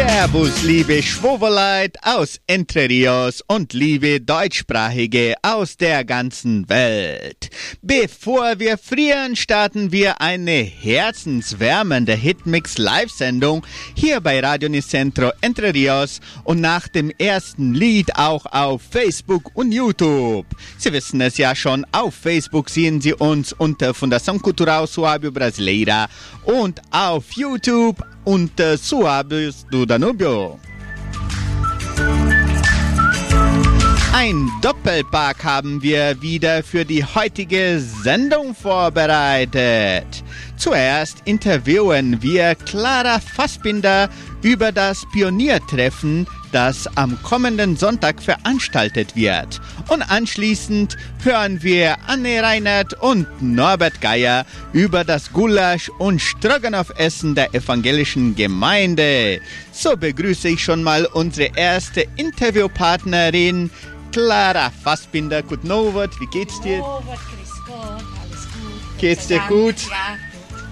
Servus, liebe Schwoberleit aus Entre Rios und liebe Deutschsprachige aus der ganzen Welt. Bevor wir frieren, starten wir eine herzenswärmende Hitmix Live-Sendung hier bei Radio Nicentro Entre Rios und nach dem ersten Lied auch auf Facebook und YouTube. Sie wissen es ja schon, auf Facebook sehen Sie uns unter Fundação Cultural Suábio Brasileira und auf YouTube unter Suabios do Danubio. Ein Doppelpack haben wir wieder für die heutige Sendung vorbereitet. Zuerst interviewen wir Clara Fassbinder über das Pioniertreffen, das am kommenden Sonntag veranstaltet wird. Und anschließend hören wir Anne Reinert und Norbert Geier über das Gulasch- und Stroganoff-Essen der evangelischen Gemeinde. So begrüße ich schon mal unsere erste Interviewpartnerin, Clara Fassbinder. Guten Abend, wie geht's dir? Robert, grüß Gott, alles gut. Geht's dir Gott gut? Ja,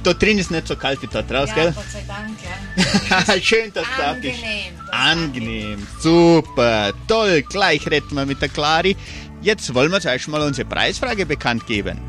Da drin ist nicht so kalt wie da draußen, ja gell? Gott sei Dank, ja. Schön, dass du auch bist. Angenehm. das Angenehm, super, toll. Gleich retten wir mit der Clari. Jetzt wollen wir zuerst mal unsere Preisfrage bekannt geben.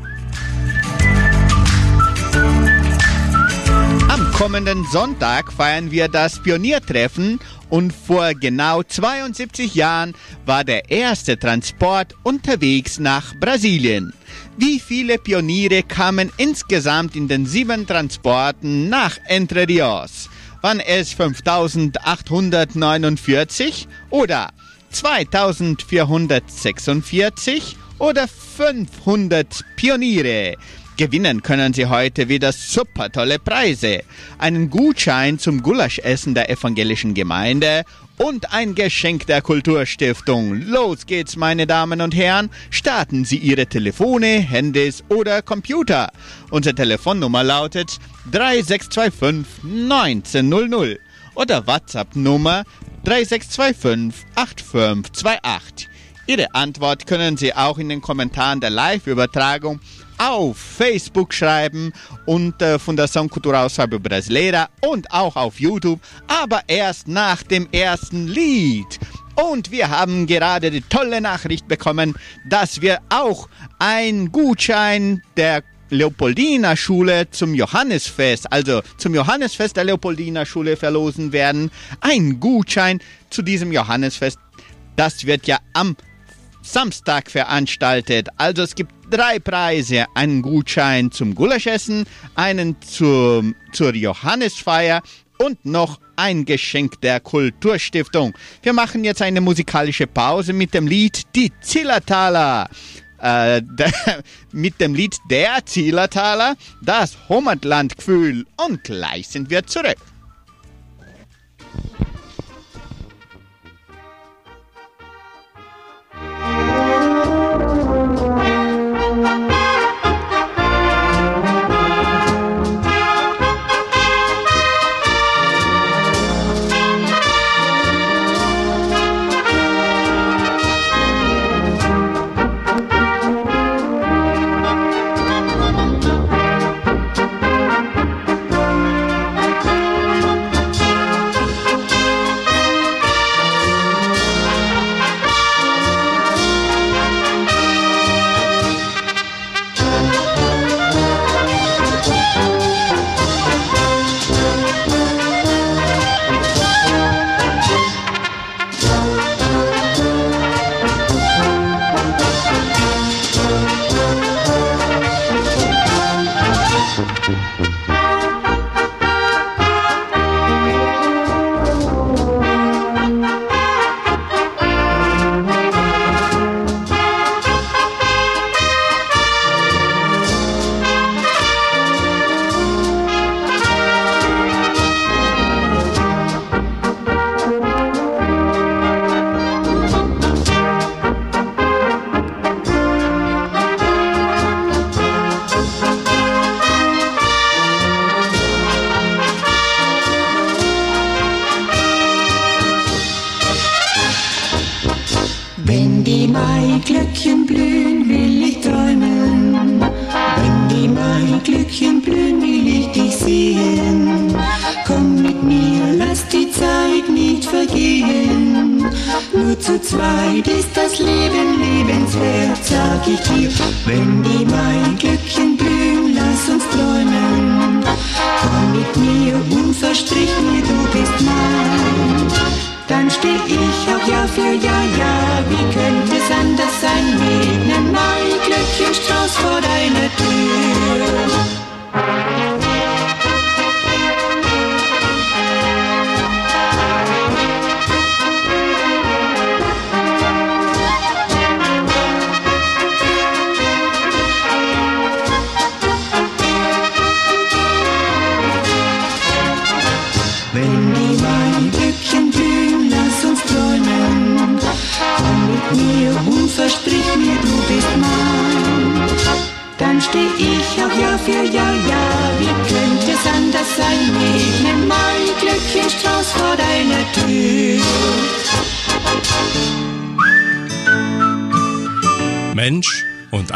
Am kommenden Sonntag feiern wir das Pioniertreffen und vor genau 72 Jahren war der erste Transport unterwegs nach Brasilien. Wie viele Pioniere kamen insgesamt in den sieben Transporten nach Entre Rios? Waren es 5849 oder 2446 oder 500 Pioniere? Gewinnen können Sie heute wieder super tolle Preise. Einen Gutschein zum Gulaschessen der evangelischen Gemeinde und ein Geschenk der Kulturstiftung. Los geht's, meine Damen und Herren. Starten Sie Ihre Telefone, Handys oder Computer. Unsere Telefonnummer lautet 3625 1900 oder WhatsApp-Nummer 3625 8528. Ihre Antwort können Sie auch in den Kommentaren der Live-Übertragung auf Facebook schreiben unter Fundação Cultural Sábio Brasileira und auch auf YouTube, aber erst nach dem ersten Lied. Und wir haben gerade die tolle Nachricht bekommen, dass wir auch ein Gutschein der Leopoldina Schule zum Johannesfest, also zum Johannesfest der Leopoldina Schule verlosen werden. Ein Gutschein zu diesem Johannesfest. Das wird ja am Samstag veranstaltet. Also es gibt drei Preise. Einen Gutschein zum Gulaschessen, einen zum, zur Johannesfeier und noch ein Geschenk der Kulturstiftung. Wir machen jetzt eine musikalische Pause mit dem Lied Die Zillertaler. Äh, mit dem Lied Der Zillertaler, das Heimatlandgefühl. Und gleich sind wir zurück.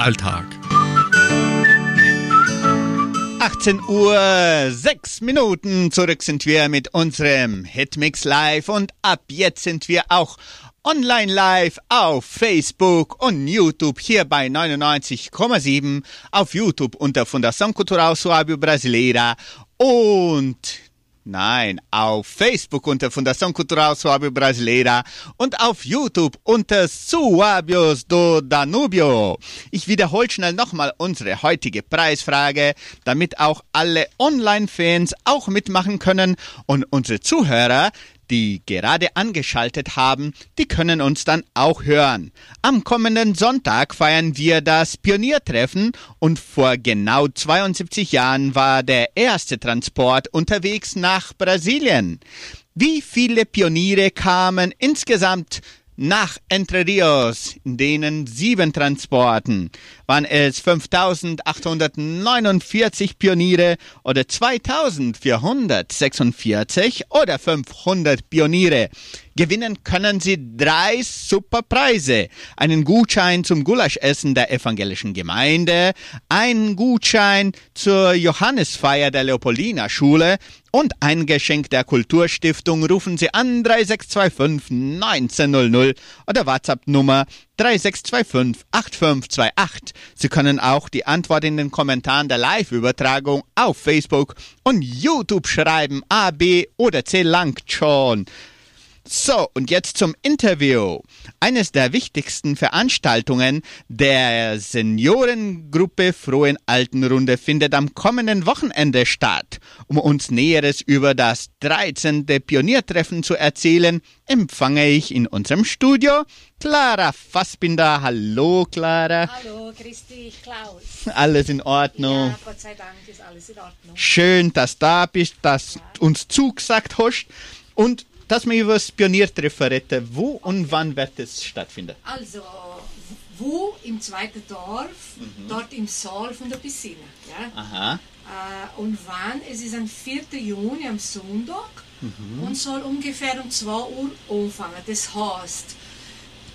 Alltag. 18 Uhr, 6 Minuten. Zurück sind wir mit unserem Hitmix Live und ab jetzt sind wir auch online live auf Facebook und YouTube hier bei 99,7 auf YouTube unter Fundação Cultural Suábio Brasileira und Nein, auf Facebook unter Fundação Cultural Suábio Brasileira und auf YouTube unter Suábios do Danubio. Ich wiederhole schnell nochmal unsere heutige Preisfrage, damit auch alle Online-Fans auch mitmachen können und unsere Zuhörer, die gerade angeschaltet haben, die können uns dann auch hören. Am kommenden Sonntag feiern wir das Pioniertreffen und vor genau 72 Jahren war der erste Transport unterwegs nach Brasilien. Wie viele Pioniere kamen insgesamt nach Entre Rios, in denen sieben Transporten, waren es 5849 Pioniere oder 2446 oder 500 Pioniere. Gewinnen können Sie drei Superpreise. Einen Gutschein zum Gulaschessen der evangelischen Gemeinde, einen Gutschein zur Johannesfeier der Leopoldina Schule und ein Geschenk der Kulturstiftung. Rufen Sie an 3625 1900 oder WhatsApp Nummer 3625 8528. Sie können auch die Antwort in den Kommentaren der Live-Übertragung auf Facebook und YouTube schreiben. A, B oder C langt schon. So, und jetzt zum Interview. Eines der wichtigsten Veranstaltungen der Seniorengruppe Frohen Altenrunde findet am kommenden Wochenende statt. Um uns Näheres über das 13. Pioniertreffen zu erzählen, empfange ich in unserem Studio Clara Fassbinder. Hallo, Clara. Hallo, grüß dich, Klaus. Alles in Ordnung. Ja, Gott sei Dank ist alles in Ordnung. Schön, dass du da bist, dass du uns zugesagt hast. Und dass wir über das Pioniertreffen reden. Wo und wann wird es stattfinden? Also, wo im zweiten Dorf, Mhm. dort im Saal von der Piscine. Ja? Aha. Äh, und wann? Es ist am 4. Juni, am Sonntag Mhm. und soll ungefähr um 2 Uhr anfangen. Das heißt,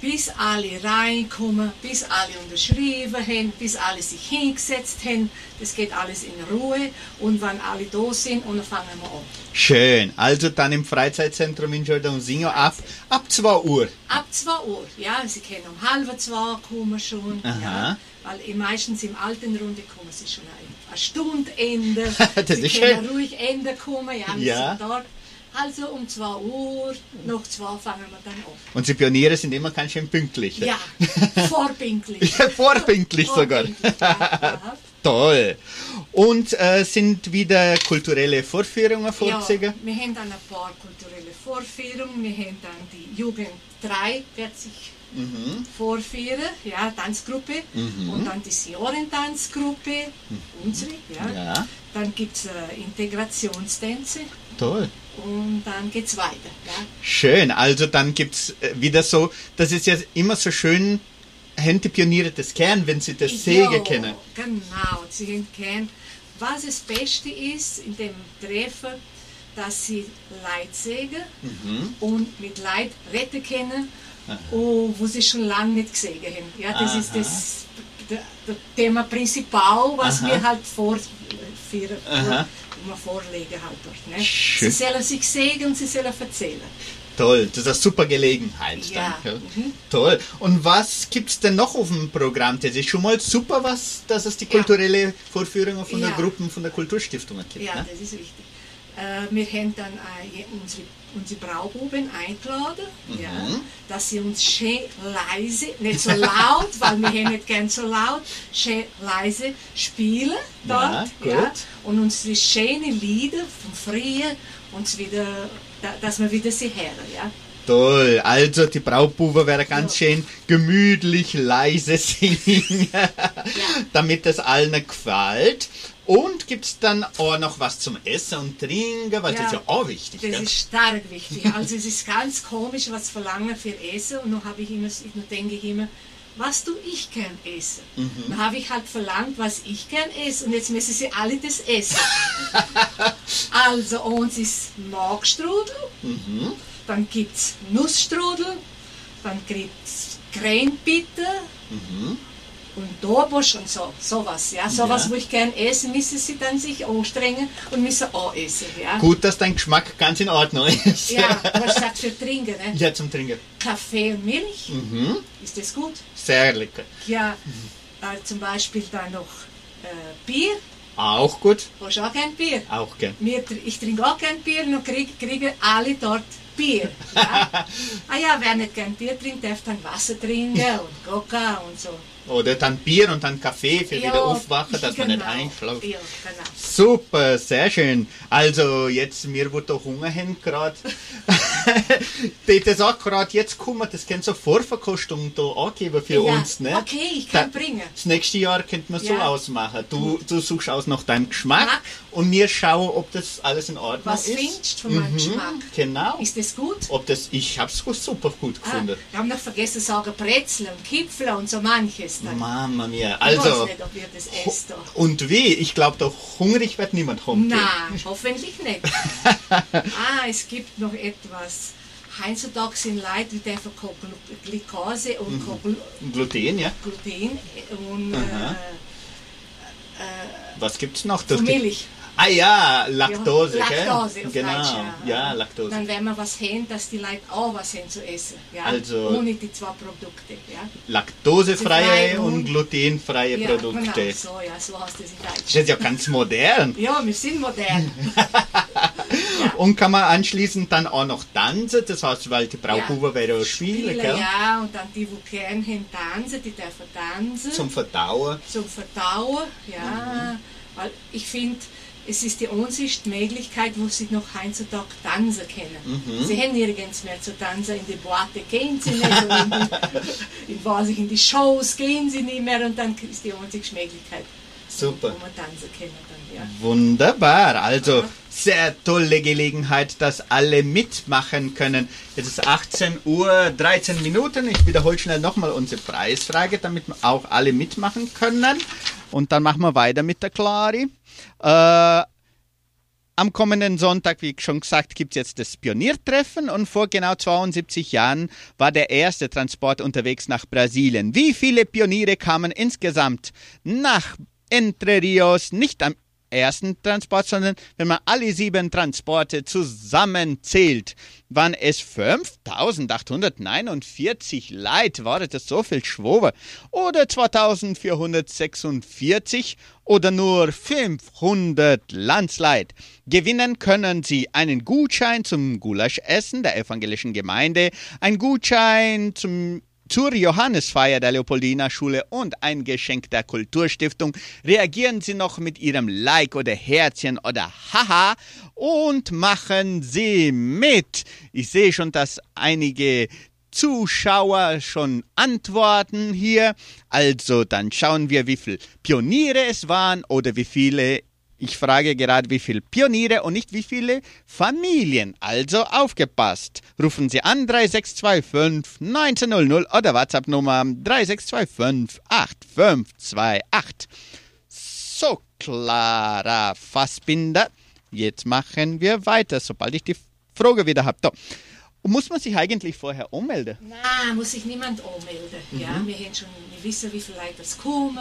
bis alle reinkommen, bis alle unterschrieben haben, bis alle sich hingesetzt haben, das geht alles in Ruhe und wenn alle da sind, und dann fangen wir an. Schön. Also dann im Freizeitzentrum in Jordãozinho ab, ab 2 Uhr. Ab 2 Uhr, ja, sie können um halb zwei kommen schon, Aha. ja, weil eh meistens im alten Runde kommen sie schon ein, eine Stunde Ende. Das sie ist können schön. ruhig Ende kommen, ja, wir Ja. sind dort. Also um 2 Uhr, noch 2 fangen wir dann an. Und die Pioniere sind immer ganz schön pünktlich. Ja. Vorpünktlich sogar. Ja, ja. Toll. Und äh, sind wieder kulturelle Vorführungen Ja, vorzeigen? wir haben dann ein paar kulturelle Vorführungen. Wir haben dann die Jugend 3 wird sich Mhm. vorführen, ja, Tanzgruppe. Und dann die Seniorentanzgruppe, unsere. Ja. Mhm. Ja. Dann gibt es äh, Integrationstänze Toll. Und dann geht es weiter. Ja. Schön. Also dann gibt es wieder so, das ist ja immer so schön, haben die Pioniere das Kern, wenn sie das Säge Ja, kennen. Genau, sie gern. Was das Beste ist in dem Treffen, dass sie Leid sägen Mhm. und mit Leid retten können, oh, wo sie schon lange nicht gesehen haben. Ja, das ist das der, der Thema Prinzipal, was Aha. wir halt vor, für, Aha. vorlegen halt dort. Ne? Schön. Sie sollen sich sehen und sie sollen erzählen. Toll, das ist eine super Gelegenheit. Ja. Dann, Mhm. Toll. Und was gibt es denn noch auf dem Programm? Das ist schon mal super, was, dass es die Ja. kulturelle Vorführungen von der Ja. Gruppen von der Kulturstiftungen gibt. Ja, ne? das ist wichtig. Äh, wir haben dann unsere, unsere Braububen eingeladen, Mhm. ja, dass sie uns schön leise, nicht so laut, weil wir haben nicht gern so laut, schön leise spielen Ja, dort. gut. und unsere schönen Lieder von früher uns wieder, da, dass wir wieder sie hören. Ja. Toll. Also die Brautbuben werden ganz Ja. schön gemütlich leise singen, damit es allen gefällt. Und gibt es dann auch noch was zum Essen und Trinken, weil das ist ja auch wichtig. Das gell? ist stark wichtig. Also es ist ganz komisch, was verlangen für Essen. Und dann habe ich immer, dann denke ich immer, was du ich gern essen. Mhm. Dann habe ich halt verlangt, was ich gern esse. Und jetzt müssen sie alle das essen. also uns ist Markstrudel, Mhm. dann gibt es Nussstrudel, dann gibt es Krähenbitter und Dorbosch und so, sowas. Ja, sowas, Ja. wo ich gern esse, müssen sie dann sich anstrengen und müssen auch essen. Ja. Gut, dass dein Geschmack ganz in Ordnung ist. Ja, du hast gesagt für Trinken, ne? Ja, zum Trinken. Kaffee und Milch, Mhm. ist das gut? Sehr lecker. Ja, äh, zum Beispiel dann noch äh, Bier. Auch gut. Hast du auch gern Bier? Auch gern. Ich trinke auch gern Bier und krieg, kriegen alle dort Bier. Ja? ah ja, wer nicht gern Bier trinkt, darf dann Wasser trinken und Coca und so. Oder dann Bier und dann Kaffee für wieder aufwachen, dass man nicht genau. einschläft. Ja, genau. Super, sehr schön. Also jetzt, mir wird da Hunger haben gerade. das auch gerade jetzt kommen, das kann so Vorverkostung da angeben für Ja, uns, ne? okay, ich kann Da- bringen. Das nächste Jahr könnte man so Ja. ausmachen. Du, du suchst aus nach deinem Geschmack Geschmack. Und wir schauen, ob das alles in Ordnung Was ist. findest du von meinem Geschmack? Genau. Ist das gut? Ob das, ich hab's super gut Ah, gefunden. wir haben noch vergessen zu sagen Brezel und Kipfel und so manches. Dann. Mama mia. ich Also, weiß nicht, ob ihr das esst. da. und wie? Ich glaube, doch hungrig wird niemand kommen. Nein, hoffentlich nicht. ah, es gibt noch etwas. Heutzutage sind Leute, die dürfen keine Glu- Glucose und Mhm. Gluten, ja. Gluten und Aha. äh, Was gibt's noch? von Durch Milch. Ah ja, Laktose, ja, gell? Laktose auf genau. Deutsch, ja. Laktose. Dann werden wir was haben, dass die Leute auch was haben zu essen. Ja? Also- Ohne die zwei Produkte. Ja? Laktosefreie Frei und glutenfreie ja, Produkte. Genau, so, ja, so heißt das in Deutsch. Das ist ja ganz modern. Ja, wir sind modern. Und kann man anschließend dann auch noch tanzen, das heißt, weil die Brautbuben Ja. auch spielen, Spiele, gell? ja, und dann die, die gern haben, tanzen, die dürfen tanzen. Zum Verdauen. zum Verdauen, ja. Weil ich finde, es ist die einzige Möglichkeit, wo sie noch heutzutage tanzen können. Sie haben nirgends mehr zu tanzen, in die Boate gehen sie nicht, in, die, in, ich, in die Shows gehen sie nicht mehr und dann ist die einzige Möglichkeit, Super. wo man tanzen können. Dann, ja. Wunderbar, also sehr tolle Gelegenheit, dass alle mitmachen können. Jetzt ist 18 Uhr 13 Minuten. Ich wiederhole schnell nochmal unsere Preisfrage, damit auch alle mitmachen können. Und dann machen wir weiter mit der Clari. Äh, am kommenden Sonntag, wie schon gesagt, gibt es jetzt das Pioniertreffen und vor genau 72 Jahren war der erste Transport unterwegs nach Brasilien. Wie viele Pioniere kamen insgesamt nach Entre Rios, nicht am ersten Transport, sondern wenn man alle sieben Transporte zusammenzählt, waren es 5849 Leute. War das so viel Schwobe? Oder 2446 oder nur 500 Landsleit. Gewinnen können Sie einen Gutschein zum Gulaschessen der evangelischen Gemeinde, ein Gutschein zum zur Johannesfeier der Leopoldina Schule und ein Geschenk der Kulturstiftung. Reagieren Sie noch mit Ihrem Like oder Herzchen oder Haha und machen Sie mit. Ich sehe schon, dass einige Zuschauer schon antworten hier. Also dann schauen wir, wie viele Pioniere es waren oder wie viele ich frage gerade, wie viele Pioniere und nicht wie viele Familien. Also aufgepasst. Rufen Sie an 3625 1900 oder WhatsApp-Nummer 3625 8528. So, Clara Fassbinder. Jetzt machen wir weiter, sobald ich die Frage wieder habe. Und muss man sich eigentlich vorher anmelden? Nein, muss sich niemand anmelden. Ja, Mhm. wir haben schon, wir wissen, wie viele Leute das kommen.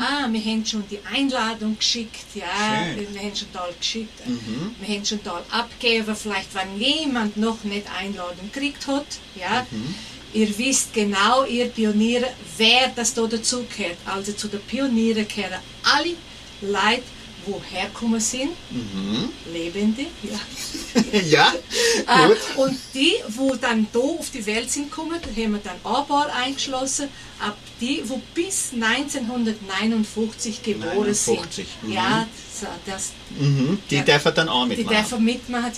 Ah, wir haben schon die Einladung geschickt. Ja, Schön. wir haben schon da geschickt. Mhm. Wir haben schon da abgegeben. Vielleicht, wenn jemand noch nicht Einladung gekriegt hat. Ja, Mhm. ihr wisst genau, ihr Pioniere, wer das da dazugehört. Also zu den Pionieren gehören alle Leute, wo herkommen sind, Mhm. Lebende. Ja. ja, Ah, gut. und die, wo dann da auf die Welt sind gekommen, haben wir dann ein paar eingeschlossen, ab die, wo bis 1959 geboren 59, sind. mhm. Ja, so, das, Mhm. Die Ja. dürfen dann auch die mitmachen. dürfen mitmachen.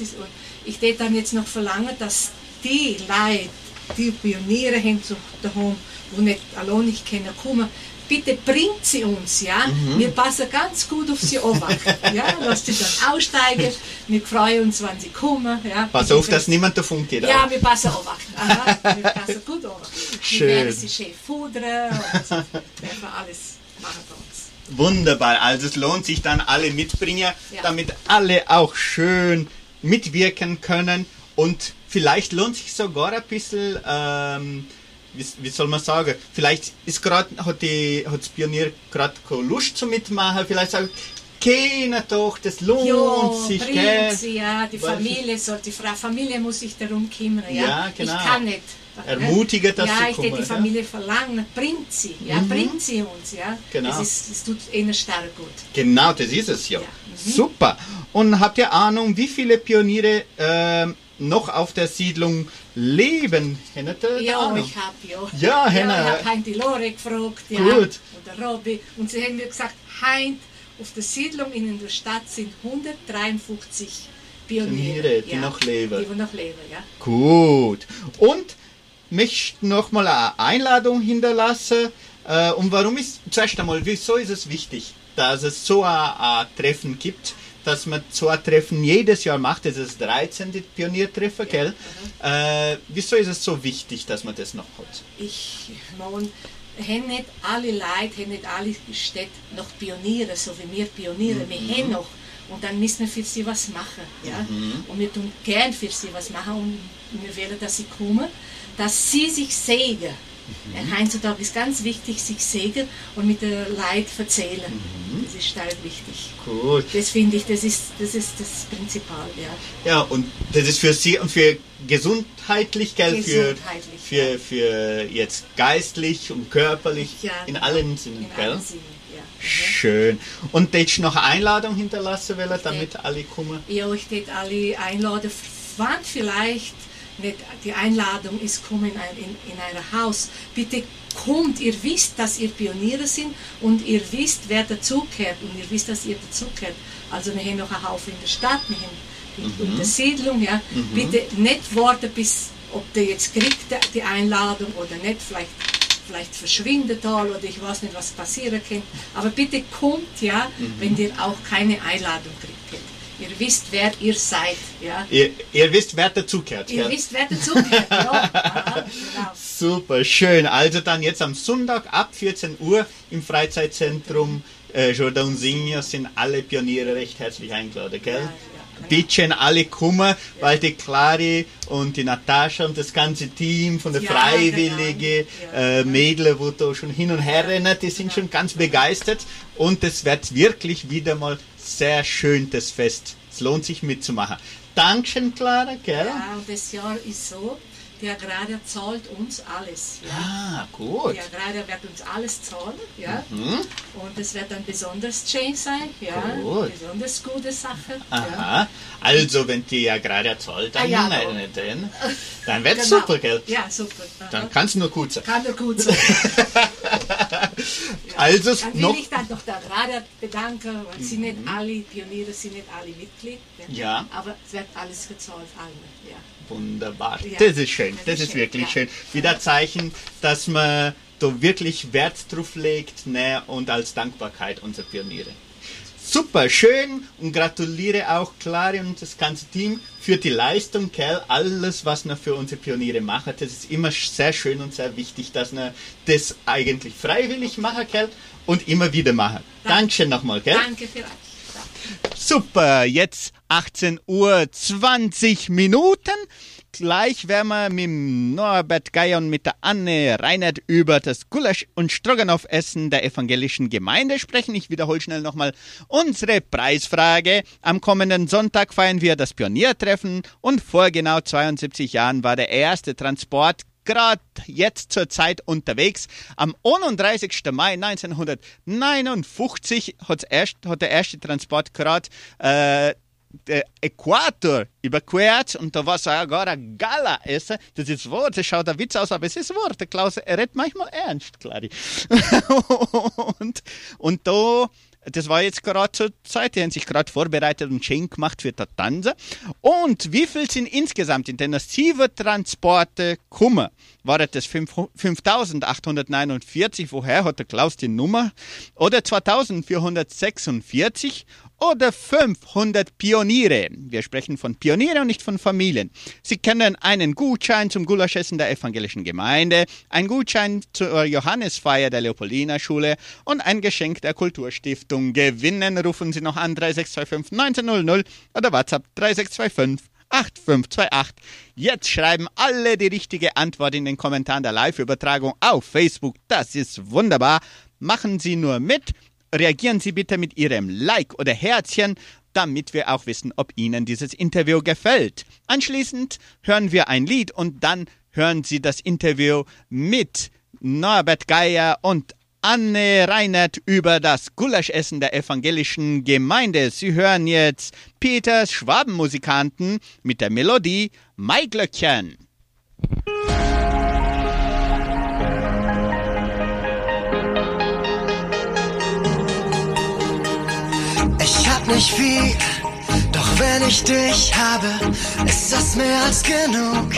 Ich würde dann jetzt noch verlangen, dass die Leute, die Pioniere haben zu daheim, die nicht allein nicht können kommen, bitte bringt sie uns, ja. Mhm. Wir passen ganz gut auf sie auf. ja, lasst sie dann aussteigen. Wir freuen uns, wenn sie kommen. Ja. Pass auf, dass niemand davon geht. Ja, auch. wir passen auf. Aha, wir passen gut auf. Schön. Wir werden sie schön fudern und dürfen alles machen bei uns. Wunderbar, also es lohnt sich dann alle mitbringen, Ja. damit alle auch schön mitwirken können und vielleicht lohnt sich sogar ein bisschen, ähm, wie, wie soll man sagen, vielleicht ist gerade hat die hat das Pionier gerade keine Lust zu mitmachen, vielleicht sagen, gehen doch, das lohnt Ja, sich, bringt gell? sie, ja, die Familie soll, die Frau Familie muss sich darum kümmern, ja. Ja, genau. Ich kann nicht. Ermutige, dass ja, sie ich hätte kommen, die ja. Familie verlangen, bringt sie, ja, bringt sie uns, ja. Genau. Das, ist, das tut ihnen stark gut. Genau, das ist es ja. Ja. Super. Und habt ihr Ahnung, wie viele Pioniere ähm, noch auf der Siedlung leben? Ihr Ja, Ahnung? ich habe ja. Ja, ja Henna. ich habe die Lore gefragt, ja. Gut. Und der Robby. Und sie haben mir gesagt, Heint, auf der Siedlung in der Stadt sind 153 Pioniere. Pioniere, die ja, noch leben. Die noch leben, ja. Gut. Und möchte noch mal eine Einladung hinterlassen. Äh, und warum ist, zuerst einmal, wieso ist es wichtig, dass es so ein, ein Treffen gibt, dass man so ein Treffen jedes Jahr macht, das ist das 13. Pioniertreffen, gell? Äh, wieso ist es so wichtig, dass man das noch hat? Ich meine, haben nicht alle Leute, haben nicht alle Städte noch Pioniere, so wie wir Pioniere. Wir haben noch. Und dann müssen wir für sie was machen. Ja? Und wir tun gern für sie was machen und wir wollen, dass sie kommen, dass sie sich sägen. Ja, heutzutage ist ganz wichtig, sich sägen und mit der Leid erzählen. Das ist stark wichtig. Gut. Das finde ich, das ist das, ist das Prinzipal. Ja. Ja, und das ist für Sie und für gesundheitlich, gell? Gesundheitlich, für, für, für jetzt geistlich und körperlich, Ja, in allen Sinnen, In allen Sinnen, ja. Mhm. Schön. Und jetzt noch eine Einladung hinterlassen, will, damit alle kommen? Ja, ich würde alle einladen, wann vielleicht nicht die Einladung ist, kommen in ein, in, in ein Haus. Bitte kommt, ihr wisst, dass ihr Pioniere sind und ihr wisst, wer dazugehört und ihr wisst, dass ihr dazugehört. Also wir haben noch einen Haufen in der Stadt, wir haben in, in der Siedlung, ja. Bitte nicht warten, bis, ob der jetzt kriegt, die Einladung oder nicht, vielleicht vielleicht verschwindet er oder ich weiß nicht, was passieren kann. Aber bitte kommt, ja, wenn ihr auch keine Einladung kriegt. Ihr wisst, wer ihr seid, ja. Ihr, ihr wisst, wer dazugehört, Ihr gell? wisst, wer dazugehört, ja. Genau. Super, schön. Also dann jetzt am Sonntag ab 14 Uhr im Freizeitzentrum äh, Jordan Signa sind alle Pioniere recht herzlich eingeladen, gell? Ja, ja, genau. Bitte alle kommen, weil die Clari und die Natascha und das ganze Team von der Ja, Freiwillige, genau. Ja. äh, Mädel, wo da schon hin und her rennen, die sind schon ganz begeistert und es wird wirklich wieder mal sehr schön, das Fest. Es lohnt sich mitzumachen. Dankeschön, Clara, gell? Ja, das Jahr ist so, die Agraria zahlt uns alles. Ja. Ah, gut. Die Agraria wird uns alles zahlen, ja. Mhm. Und es wird dann besonders schön sein, ja. Gut. Besonders gute Sache. Ja. Aha. Also, wenn die ja gerade zahlt, dann, Ah, ja, nein, dann, dann wird's Genau. super, gell? Ja, super. Aha. Dann kann es nur gut sein. Kann nur gut sein. Also, Dann noch. Mhm. noch der Agraria bedanken, weil sie nicht alle Pioniere sind nicht alle Mitglied. Ja. Aber es wird alles gezahlt, alle. Ja. Wunderbar. Ja. Das ist schön. Das Das ist ist schön, wirklich ja. schön. Wieder Zeichen, dass man da wirklich Wert drauf legt ne, und als Dankbarkeit unserer Pioniere. Super, schön und gratuliere auch Clary und das ganze Team für die Leistung, gell? Alles, was wir für unsere Pioniere machen, das ist immer sehr schön und sehr wichtig, dass wir das eigentlich freiwillig machen, gell? Und immer wieder machen. Dankeschön nochmal, gell? Danke für euch. Super, jetzt 18 Uhr 20 Minuten. Gleich werden wir mit Norbert Geier und mit der Anne Reinert über das Gulasch- und Stroganoff-Essen der evangelischen Gemeinde sprechen. Ich wiederhole schnell nochmal unsere Preisfrage. Am kommenden Sonntag feiern wir das Pioniertreffen und vor genau 72 Jahren war der erste Transport gerade jetzt zur Zeit unterwegs. Am 31. Mai 1959 hat der erste Transport gerade äh, der Äquator überquert und da war sogar ein Gala essen. Das ist wahr, das schaut ein Witz aus, aber es ist wahr. Der Klaus, er redet manchmal ernst, Clari. und, und da das war jetzt gerade zur Zeit, die haben sich gerade vorbereitet und schön gemacht für das Tanzen. Und wie viel sind insgesamt in den sieben Transporte gekommen? War das 5849? Woher hat der Klaus die Nummer? Oder 2446? Oder 500 Pioniere. Wir sprechen von Pioniere und nicht von Familien. Sie können einen Gutschein zum Gulaschessen der evangelischen Gemeinde, einen Gutschein zur Johannesfeier der Leopoldina Schule und ein Geschenk der Kulturstiftung gewinnen. Rufen Sie noch an 3625 1900 oder WhatsApp 3625 8528. Jetzt schreiben alle die richtige Antwort in den Kommentaren der Live-Übertragung auf Facebook. Das ist wunderbar. Machen Sie nur mit reagieren Sie bitte mit Ihrem Like oder Herzchen, damit wir auch wissen, ob Ihnen dieses Interview gefällt. Anschließend hören wir ein Lied und dann hören Sie das Interview mit Norbert Geier und Anne Reinert über das Gulaschessen der evangelischen Gemeinde. Sie hören jetzt Peters Schwabenmusikanten mit der Melodie Maiglöckchen. Nicht viel, doch wenn ich dich habe, ist das mehr als genug.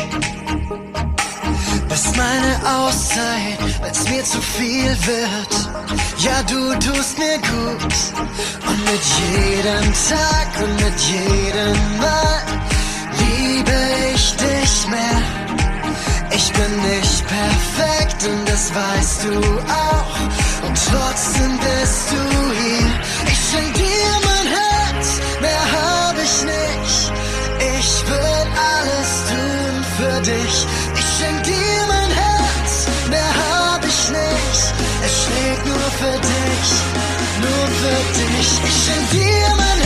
Bist meine Auszeit, wenn's mir zu viel wird. Ja, du tust mir gut. Und mit jedem Tag und mit jedem Mal liebe ich dich mehr. Ich bin nicht perfekt und das weißt du auch. Und trotzdem bist du hier. Ich schenk dir dich. Ich schenk dir mein Herz, mehr hab ich nicht. Es schlägt nur für dich, nur für dich. Ich schenk dir mein Herz,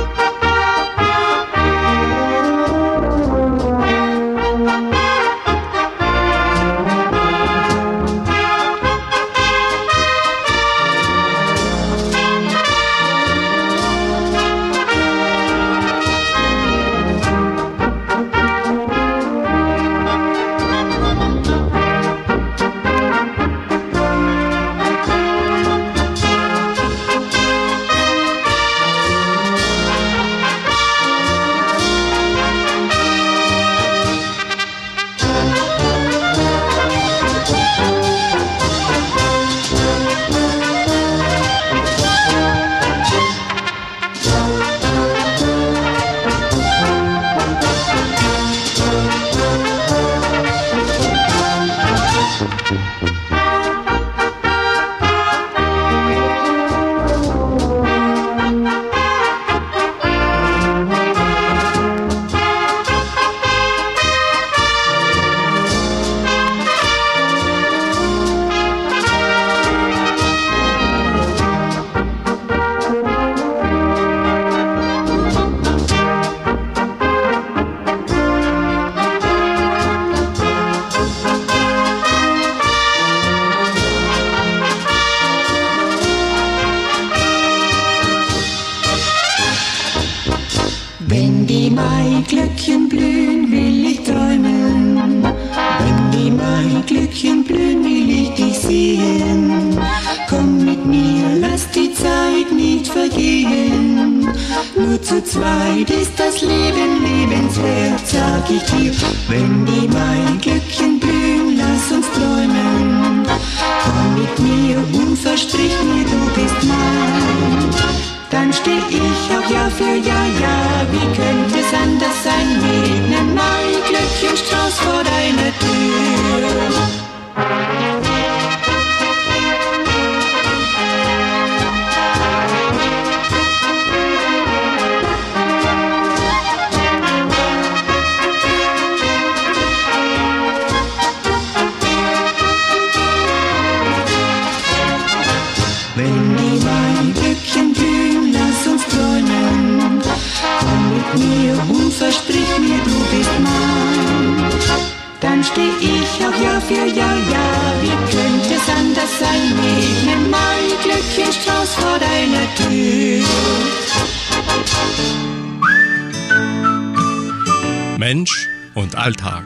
Mensch und Alltag.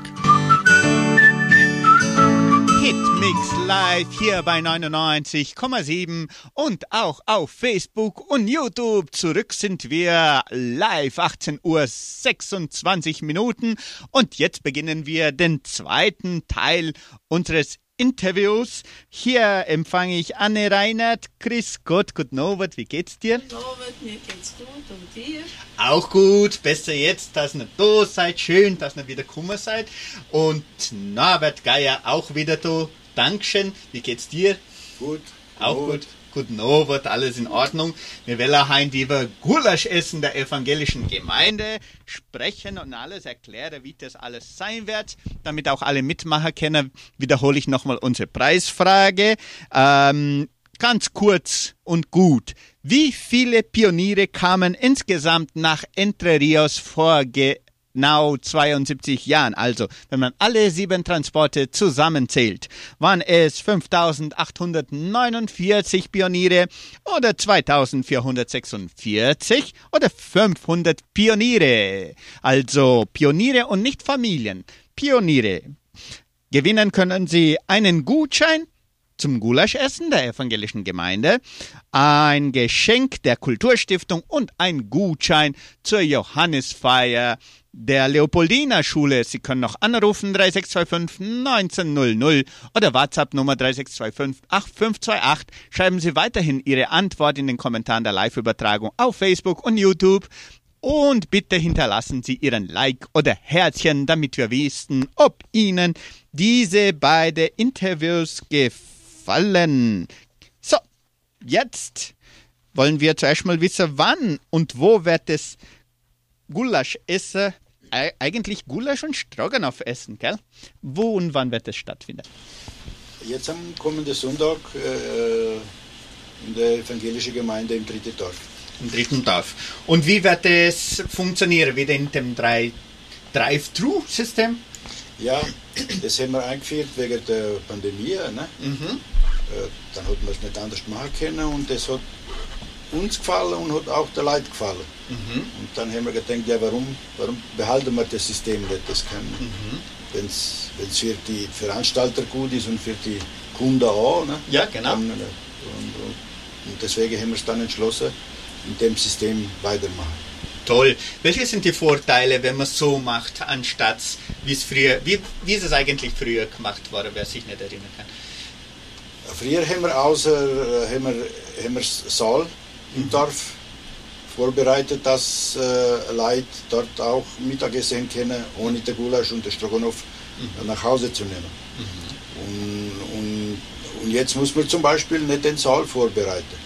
Hitmix live hier bei 99,7 und auch auf Facebook und YouTube. Zurück sind wir live 18 Uhr 26 Minuten und jetzt beginnen wir den zweiten Teil unseres Interviews. Hier empfange ich Anne Reinhardt. Chris Gott, guten Abend, wie geht's dir? Robert, mir geht's gut und dir? Auch gut, besser jetzt, dass ihr da seid. Schön, dass ihr wieder gekommen seid. Und Norbert Geier auch wieder da. Dankeschön. Wie geht's dir? Gut. Auch gut. Guten Abend, alles in Ordnung. Wir wollen heute über Gulaschessen der evangelischen Gemeinde sprechen und alles erklären, wie das alles sein wird. Damit auch alle mitmachen können, wiederhole ich nochmal unsere Preisfrage. Ähm, ganz kurz und gut. Wie viele Pioniere kamen insgesamt nach Entre Rios vor genau 72 Jahren? Also, wenn man alle sieben Transporte zusammenzählt, waren es 5849 Pioniere oder 2446 oder 500 Pioniere. Also Pioniere und nicht Familien. Pioniere. Gewinnen können Sie einen Gutschein zum Gulaschessen der evangelischen Gemeinde, ein Geschenk der Kulturstiftung und ein Gutschein zur Johannisfeier der Leopoldina Schule. Sie können noch anrufen 3625 1900 oder WhatsApp Nummer 3625 8528. Schreiben Sie weiterhin Ihre Antwort in den Kommentaren der Live-Übertragung auf Facebook und YouTube. Und bitte hinterlassen Sie Ihren Like oder Herzchen, damit wir wissen, ob Ihnen diese beiden Interviews gefallen. So, jetzt wollen wir zuerst mal wissen, wann und wo wird es Gulasch essen. Ei- Eigentlich Gulasch und Stroganoff essen, gell? Wo und wann wird es stattfinden? Jetzt am kommenden Sonntag äh, in der evangelischen Gemeinde im dritten Dorf. Im dritten Dorf. Und wie wird es funktionieren? Wieder in dem Drive-Thru-System? Ja, das haben wir eingeführt wegen der Pandemie. Ne? Äh, dann hat man es nicht anders machen können und das hat uns gefallen und hat auch der Leuten gefallen. Und dann haben wir gedacht, ja, warum, warum behalten wir das System nicht? Das kann, wenn es für die Veranstalter gut ist und für die Kunden auch. Ne? Ja, genau. Dann, äh, und, und, und deswegen haben wir es dann entschlossen, in dem System weitermachen. Toll. Welche sind die Vorteile, wenn man es so macht, anstatt wie es früher, wie, wie ist es eigentlich früher gemacht worden, wer sich nicht erinnern kann? Früher haben wir außer äh, haben wir, haben wir Saal im Dorf vorbereitet, dass äh, Leute dort auch Mittagessen können, ohne den Gulasch und den Stroganoff nach Hause zu nehmen. Und, und, und jetzt muss man zum Beispiel nicht den Saal vorbereiten.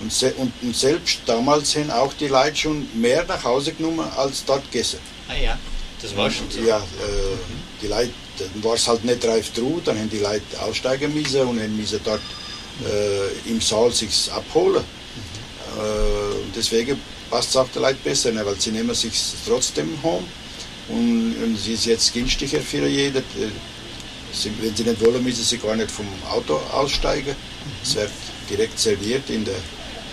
Und, se und, und selbst damals haben auch die Leute schon mehr nach Hause genommen als dort gegessen. Ah ja, das war schon so. Ja, äh, die Leute, dann war es halt nicht drive thru dann haben die Leute aussteigen müssen und haben müssen dort äh, im Saal sich abholen. Äh, und deswegen passt es auch den Leuten besser, ne, weil sie nehmen sich trotzdem home und, und es ist jetzt günstiger für jeden. Äh, Sie, wenn sie nicht wollen, müssen sie gar nicht vom Auto aussteigen. Es wird direkt serviert in der,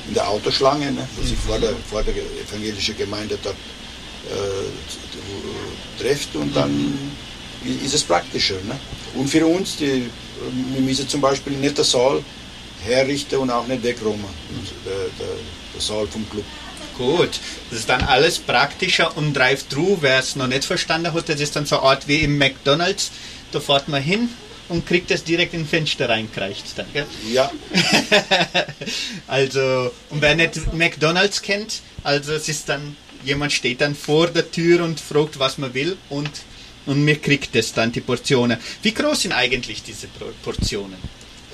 in der Autoschlange, ne, wo sich vor der, vor der evangelischen Gemeinde dort äh, trifft und dann ist es praktischer. Ne? Und für uns, die, wir müssen zum Beispiel nicht den Saal herrichten und auch nicht wegräumen, der, der, der Saal vom Club. Gut, das ist dann alles praktischer und Drive-Thru, wer es noch nicht verstanden hat, das ist dann so eine Art wie im McDonalds. Da fährt man hin und kriegt das direkt in Fenster reingereicht. Dann, gell? Ja, also, und wer nicht McDonalds kennt, also es ist dann, jemand steht dann vor der Tür und fragt, was man will und, und mir kriegt es dann die Portionen. Wie groß sind eigentlich diese Portionen?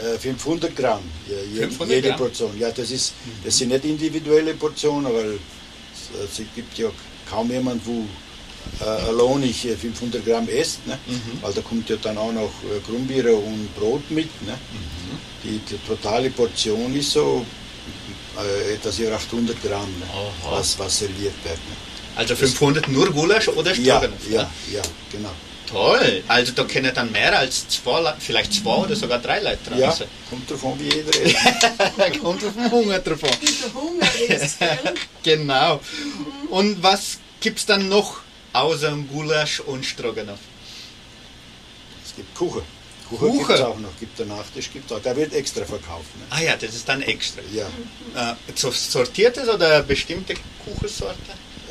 äh, 500 Gramm, ja, je, 500 jede Gramm? Portion. Ja, das, ist, das sind nicht individuelle Portionen, weil es, es gibt ja kaum jemand, wo äh, alleinig äh, 500 Gramm isst, ne? Mhm. weil da kommt ja dann auch noch äh, Grumbiere und Brot mit. Ne? Mhm. Die, die totale Portion ist so äh, etwas über 800 Gramm, ne? Was, was serviert wird. Ne? Also 500 nur Gulasch oder Ja, Stroganoff? ja, ne? ja, genau. Toll. Also da können dann mehr als zwei, Le- vielleicht zwei oder sogar drei Leute dran Ja, sein. kommt davon, wie jeder ist. Kommt auf den Hunger. Wie der Hunger ist, gell? Genau. Und was gibt's dann noch außer Gulasch und Stroganoff? Es gibt Kuchen. Kuchen, Kuchen? gibt es auch noch, gibt der Nachtisch, gibt auch. Der wird extra verkauft. Ne? Ah ja, das ist dann extra. Ja. Äh, so- sortiertes oder bestimmte Kuchensorte?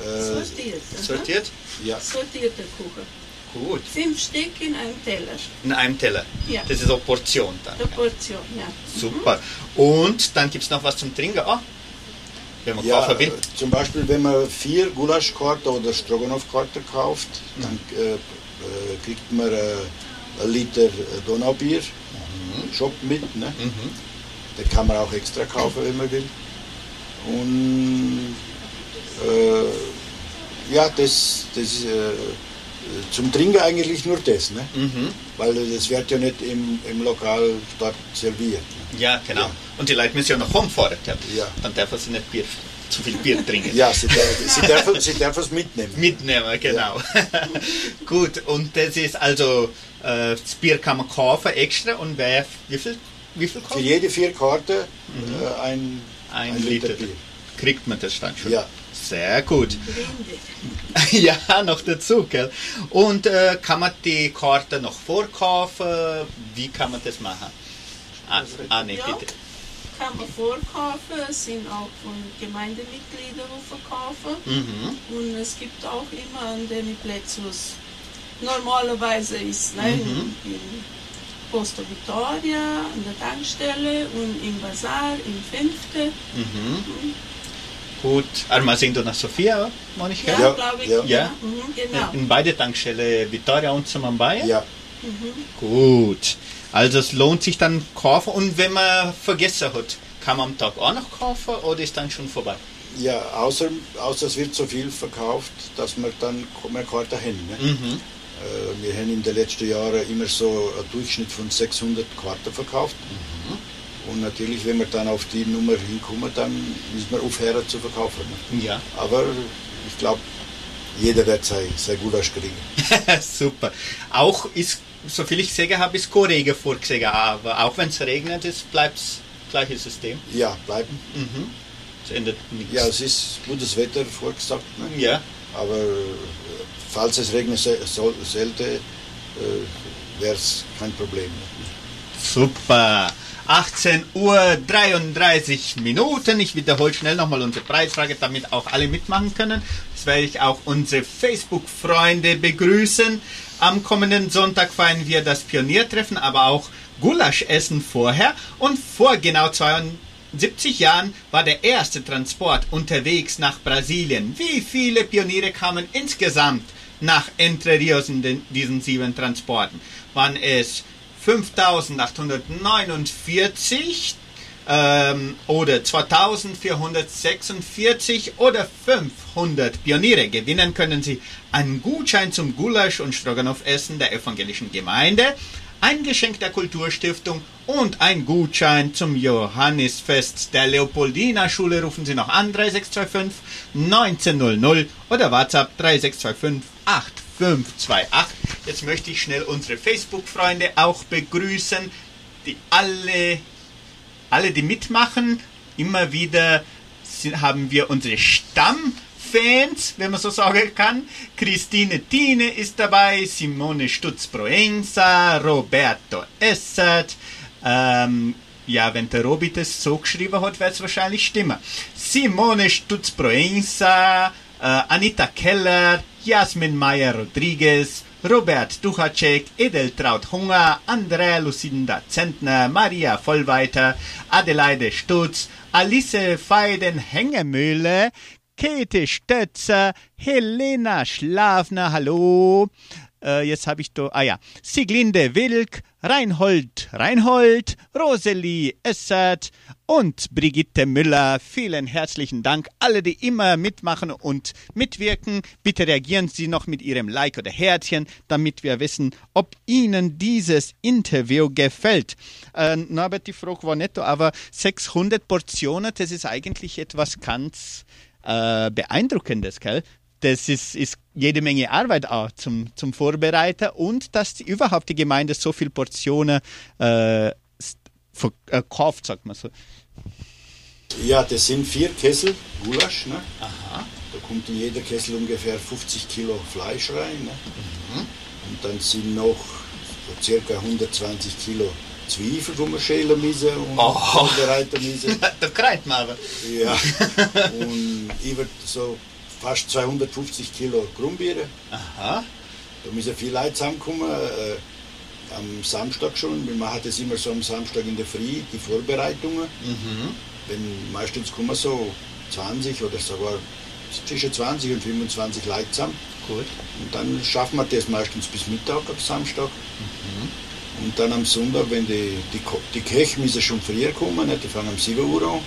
Äh, Sortiert. aha. Sortiert? ja. Sortierte Kuchen. Gut. Fünf Stück in einem Teller. In einem Teller. Ja. Das ist auch Portion dann. Der Portion, ja. Super. Und dann gibt's noch was zum Trinken. Ah, wenn man Ja, Kaffee will. zum Beispiel, wenn man vier Gulaschkarten oder Stroganoff-Karten kauft, dann äh, äh, kriegt man äh, ein Liter äh, Donaubier, Shop mit. Ne? Den kann man auch extra kaufen, wenn man will. Und äh, ja, das, das äh, zum Trinken eigentlich nur das, ne? weil das wird ja nicht im, im Lokal dort serviert. Ja, genau. Ja. Und die Leute müssen ja noch Rumfahren. Ja. Dann dürfen sie nicht Bier, zu viel Bier trinken. Ja, sie, dürfen- sie, dürfen, sie dürfen es mitnehmen. Mitnehmen, genau. Gut, und das ist also, äh, das Bier kann man kaufen extra und wer, wie viel, wie viel Für kostet? jede vier Karten äh, ein, Ein, ein Liter. Bier. Kriegt man das dann schon? Ja. Sehr gut. Ja, noch dazu, gell? Und äh, kann man die Karte noch vorkaufen? Wie kann man das machen? Ah, ah nee, Ja. bitte. Kann man vorkaufen, sind auch von Gemeindemitgliedern verkaufen. Mhm. Und es gibt auch immer an den Plätzen, normalerweise ist ne, Mhm. in, Posto Vittoria, an der Tankstelle und im Bazar, im Fünfte. Gut. Armazendo nach Sofia, meine ich? Ja, Ja, glaube ich. ja. Ja. Mhm, genau. In beide Tankstellen, Vittoria und Samambaia? Ja, Gut. Also es lohnt sich dann kaufen und wenn man vergessen hat, kann man am Tag auch noch kaufen oder ist dann schon vorbei? ja außer, außer es wird so viel verkauft, dass wir dann mehr Karten haben. Ne? Mhm. Äh, wir haben in den letzten Jahren immer so einen Durchschnitt von 600 Karten verkauft. Mhm. Und natürlich, wenn wir dann auf die Nummer hinkommen, dann müssen wir aufhören zu verkaufen. Ne? Ja. Aber ich glaube, jeder wird sein, sein Gulasch kriegen. Super. Auch ist, soviel ich gesehen habe, ist kein Regen vorgesehen, aber auch wenn es regnet, bleibt es gleiches System. Ja, bleiben. Es ändert nichts. Ja, es ist gutes Wetter vorgesagt. Ne? ja. Aber äh, falls es regnen sollte, äh, wäre es kein Problem. Super. 18 Uhr 33 Minuten. Ich wiederhole schnell nochmal unsere Preisfrage, damit auch alle mitmachen können. Das werde ich auch unsere Facebook-Freunde begrüßen. Am kommenden Sonntag feiern wir das Pioniertreffen, aber auch Gulaschessen vorher. Und vor genau 72 Jahren war der erste Transport unterwegs nach Brasilien. Wie viele Pioniere kamen insgesamt nach Entre Rios in den, diesen sieben Transporten? Waren es 5849 ähm, oder 2446 oder 500 Pioniere. Gewinnen können Sie einen Gutschein zum Gulasch- und Stroganoff-Essen der evangelischen Gemeinde, ein Geschenk der Kulturstiftung und ein Gutschein zum Johannisfest der Leopoldina Schule. Rufen Sie noch an 3625 1900 oder WhatsApp 3625 8528. Jetzt möchte ich schnell unsere Facebook-Freunde auch begrüßen, die alle, alle, die mitmachen, immer wieder sind, haben wir unsere Stammfans, wenn man so sagen kann. Christine Tine ist dabei, Simone Stutz-Proenza, Roberto Essert, ähm, ja, wenn der Robi das so geschrieben hat, wird es wahrscheinlich stimmen. Simone Stutz-Proenza, äh, Anita Keller, Jasmin Meyer-Rodriguez, Robert Duchacek, Edeltraut Hunger, Andrea Lucinda Zentner, Maria Vollweiter, Adelaide Stutz, Alice Feiden-Hengemühle, Käthe Stötzer, Helena Schlafner, hallo. Äh, jetzt habe ich da, ah ja, Siglinde Wilk, Reinhold Reinhold, Rosalie Essert und Brigitte Müller. Vielen herzlichen Dank. Alle, die immer mitmachen und mitwirken, bitte reagieren Sie noch mit Ihrem Like oder Herzchen, damit wir wissen, ob Ihnen dieses Interview gefällt. Äh, Norbert, die Frage war da, aber 600 Portionen, das ist eigentlich etwas ganz äh, Beeindruckendes, gell? Das ist, ist jede Menge Arbeit auch zum, zum Vorbereiten und dass die, überhaupt die Gemeinde so viele Portionen äh, verkauft, sagt man so. Ja, das sind vier Kessel Gulasch. Ne? Da kommt in jeder Kessel ungefähr 50 Kilo Fleisch rein. Ne? Und dann sind noch so circa 120 Kilo Zwiebeln, die wir schälen müssen und vorbereiten müssen. da kreit man aber. Ja. Und über so fast 250 Kilo Grumbiere. Aha. Da müssen viele Leute zusammenkommen. Äh, am Samstag schon. Wir machen das immer so am Samstag in der Früh, die Vorbereitungen. Wenn meistens kommen so 20 oder sogar zwischen 20 und 25 Leute zusammen. Gut. Und dann schaffen wir das meistens bis Mittag am Samstag. Und dann am Sonntag, wenn die, die, die Köche müssen schon früher kommen, die fangen um 7 Uhr an.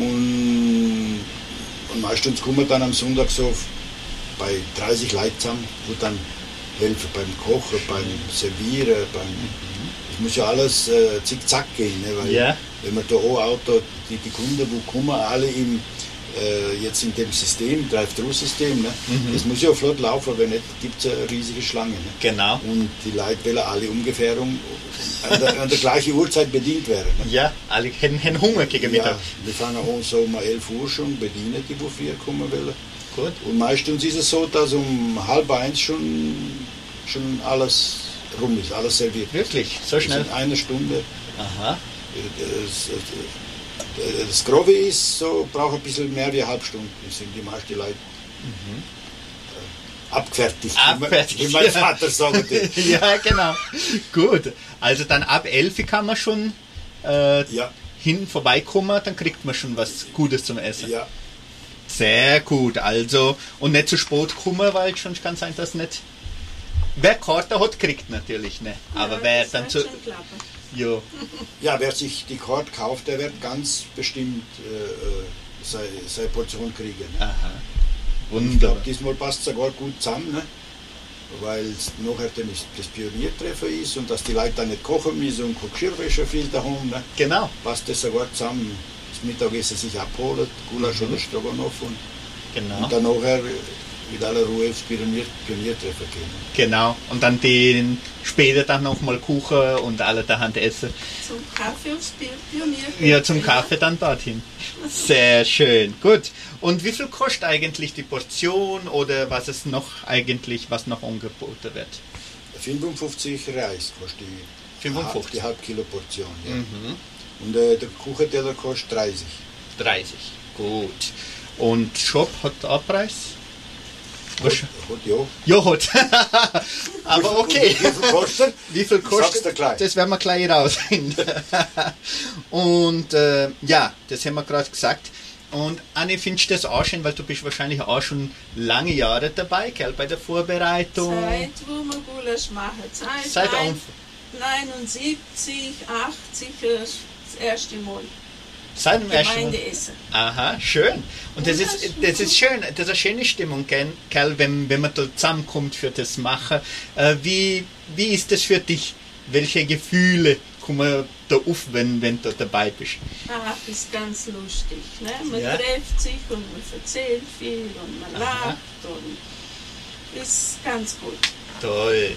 Und, und meistens kommen dann am Sonntag so bei 30 Leuten zusammen, wo dann helfen beim Kochen, beim Servieren, beim. Es muss ja alles äh, zickzack gehen, ne? weil Ja. wenn man da auch Auto, die, die Kunden, wo kommen, alle im, äh, jetzt in dem System, Drive-Thru-System, ne? das muss ja flott laufen, wenn nicht, gibt es eine riesige Schlange. Ne? Genau. Und die Leute wollen alle ungefähr um, an, der, an der gleichen Uhrzeit bedient werden. Ne? Ja, alle haben, Hunger gegen Ja, Mittag. wir fangen an so um 11 Uhr schon bedienen, die wo früher kommen wollen. Gut. Und meistens ist es so, dass um halb eins schon, schon alles rum ist, alles serviert. Wirklich, so schnell. In einer Stunde. Aha. Das, das, das Grobe ist so, braucht ein bisschen mehr wie eine halbe Stunde. Das sind die meisten Leute äh, abgefertigt. Abfertigt, Wie mein ja. Vater sagt. ja, genau. Gut. Also dann ab 11 kann man schon äh, Ja, hin vorbeikommen, dann kriegt man schon was Gutes zum Essen. ja. Sehr gut. Also, und nicht zu spät kommen, weil sonst kann sein, dass nicht. Wer Karte hat, kriegt natürlich nicht. Aber Ja, wer das dann zu. Klappen. Ja, Ja, wer sich die Karte kauft, der wird ganz bestimmt äh, äh, seine, seine Portion kriegen. Ne? aha. Ich glaube, Wunderbar. diesmal passt es sogar gut zusammen, ne? weil es nachher dann das Pioniertreffen ist und dass die Leute dann nicht kochen müssen und kein Geschirrwäsche viel daheim. Ne? Genau. Passt das sogar zusammen. Das Mittagessen sich abholen, Gulasch oder Stroganoff und, Mhm. Genau. und dann nachher mit aller Ruhe aufs Pionier, Pioniertreffen gehen. Genau. Und dann den später dann nochmal Kuchen und alle daheim essen. Zum Kaffee aufs Pi- Pionier. Ja, zum Kaffee dann dorthin. Sehr schön. Gut. Und wie viel kostet eigentlich die Portion oder was es noch eigentlich, was noch angeboten wird? 55 Reis kostet die, 55. die halb Kilo Portion. Ja. Mhm. Und äh, der Kuchenteller kostet 30. 30. Gut. Und Shop hat auch Hat, hat, ja. Ja, hat. Aber okay. Und wie viel kostet? Wie viel kostet. Das werden wir gleich rausfinden. Und äh, ja, das haben wir gerade gesagt. Und Anni, findest du das auch schön, weil du bist wahrscheinlich auch schon lange Jahre dabei, gell, bei der Vorbereitung. Seit wo wir Gulasch machen. Seit, Seit nein- Anfang. 79, 80 äh, das erste Mal. Seit dem. Gemeindeessen. Aha, schön. Und das ist, das ist schön, das ist eine schöne Stimmung, gell, wenn, wenn man da zusammenkommt für das Machen. Äh, wie, wie ist das für dich? Welche Gefühle kommen da auf, wenn, wenn du dabei bist? Ach, ist ganz lustig. Ne? Man Ja. trifft sich und man erzählt viel und man Aha. lacht und ist ganz gut. Toll.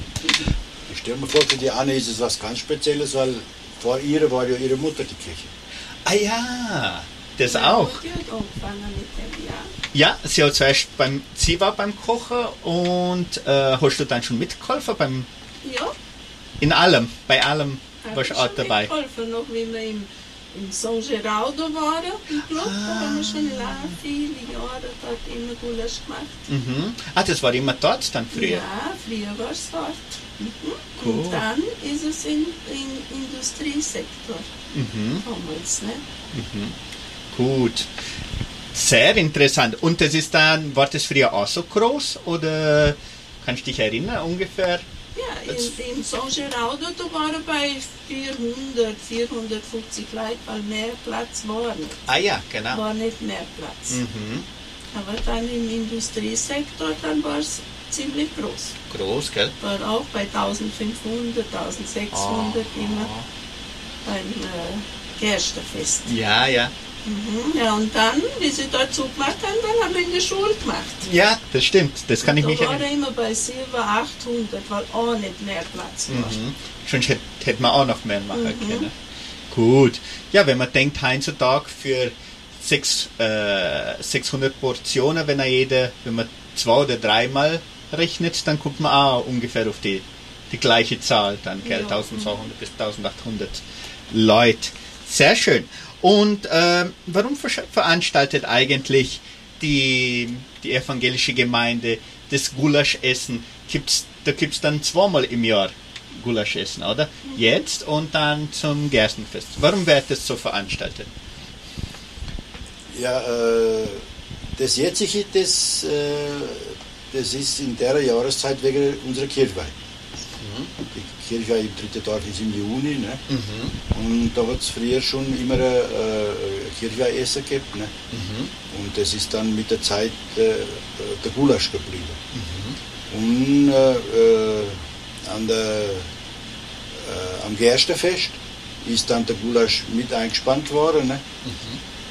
Ich stelle mir vor, für die Anne ist es was ganz Spezielles, weil vor ihr war ja ihre Mutter die Kirche. Ah ja, das Meine auch. Ja, sie hat zuerst beim, sie war beim Kochen und äh, hast du dann schon mitgeholfen beim, Ja, in allem, bei allem habe warst du auch dabei. mitgeholfen, noch wie wir im, im San Geraldo waren, im Club. Da haben wir schon lange, viele Jahre dort immer Gulasch gemacht. Mhm. Ah, das war immer dort dann früher. Ja, früher war es dort. Mhm. Cool. Und dann ist es im, im Industriesektor Mhm. damals. Ne? Gut. Sehr interessant. Und das ist dann, war das früher auch so groß oder kannst du dich erinnern ungefähr? Ja, in, in San Geraldo, da waren bei 400, 450 Leute, weil mehr Platz war nicht. Ah ja, genau. War nicht mehr Platz. Mhm. Aber dann im Industriesektor, dann war es ziemlich groß. Groß, gell? War auch bei 1500, 1600 Ah. immer beim äh, Gerstenfest. Ja, ja. Mhm. Ja, und dann, wie sie dort zugemacht haben, dann haben wir in der Schule gemacht. Ja, das stimmt. Das kann ich da mich war erinnern. er immer bei 700, 800, weil auch nicht mehr Platz war. Mhm. Sonst hätte hätt man auch noch mehr machen Mhm. können. Gut. Ja, wenn man denkt, heutzutage für sechs, äh, 600 Portionen, wenn er jede, wenn man zwei oder dreimal rechnet, dann kommt man auch ungefähr auf die, die gleiche Zahl, dann, gell? Ja. 1200 bis 1800 Leute. Sehr schön. Und ähm, warum ver veranstaltet eigentlich die, die evangelische Gemeinde das Gulaschessen? Gibt's, da gibt es dann zweimal im Jahr Gulaschessen, oder? Jetzt und dann zum Gerstenfest. Warum wird das so veranstaltet? Ja, äh, das jetzige, das, äh, das ist in der Jahreszeit wegen unserer Kirchweih. Die Kirchweih im dritten Tag ist im Juni. Ne? Und da hat es früher schon immer ein äh, Kirchweihessen gegeben. Ne? Und das ist dann mit der Zeit äh, äh, der Gulasch geblieben. Und äh, äh, an der, äh, am Gerstenfest ist dann der Gulasch mit eingespannt worden. Ne?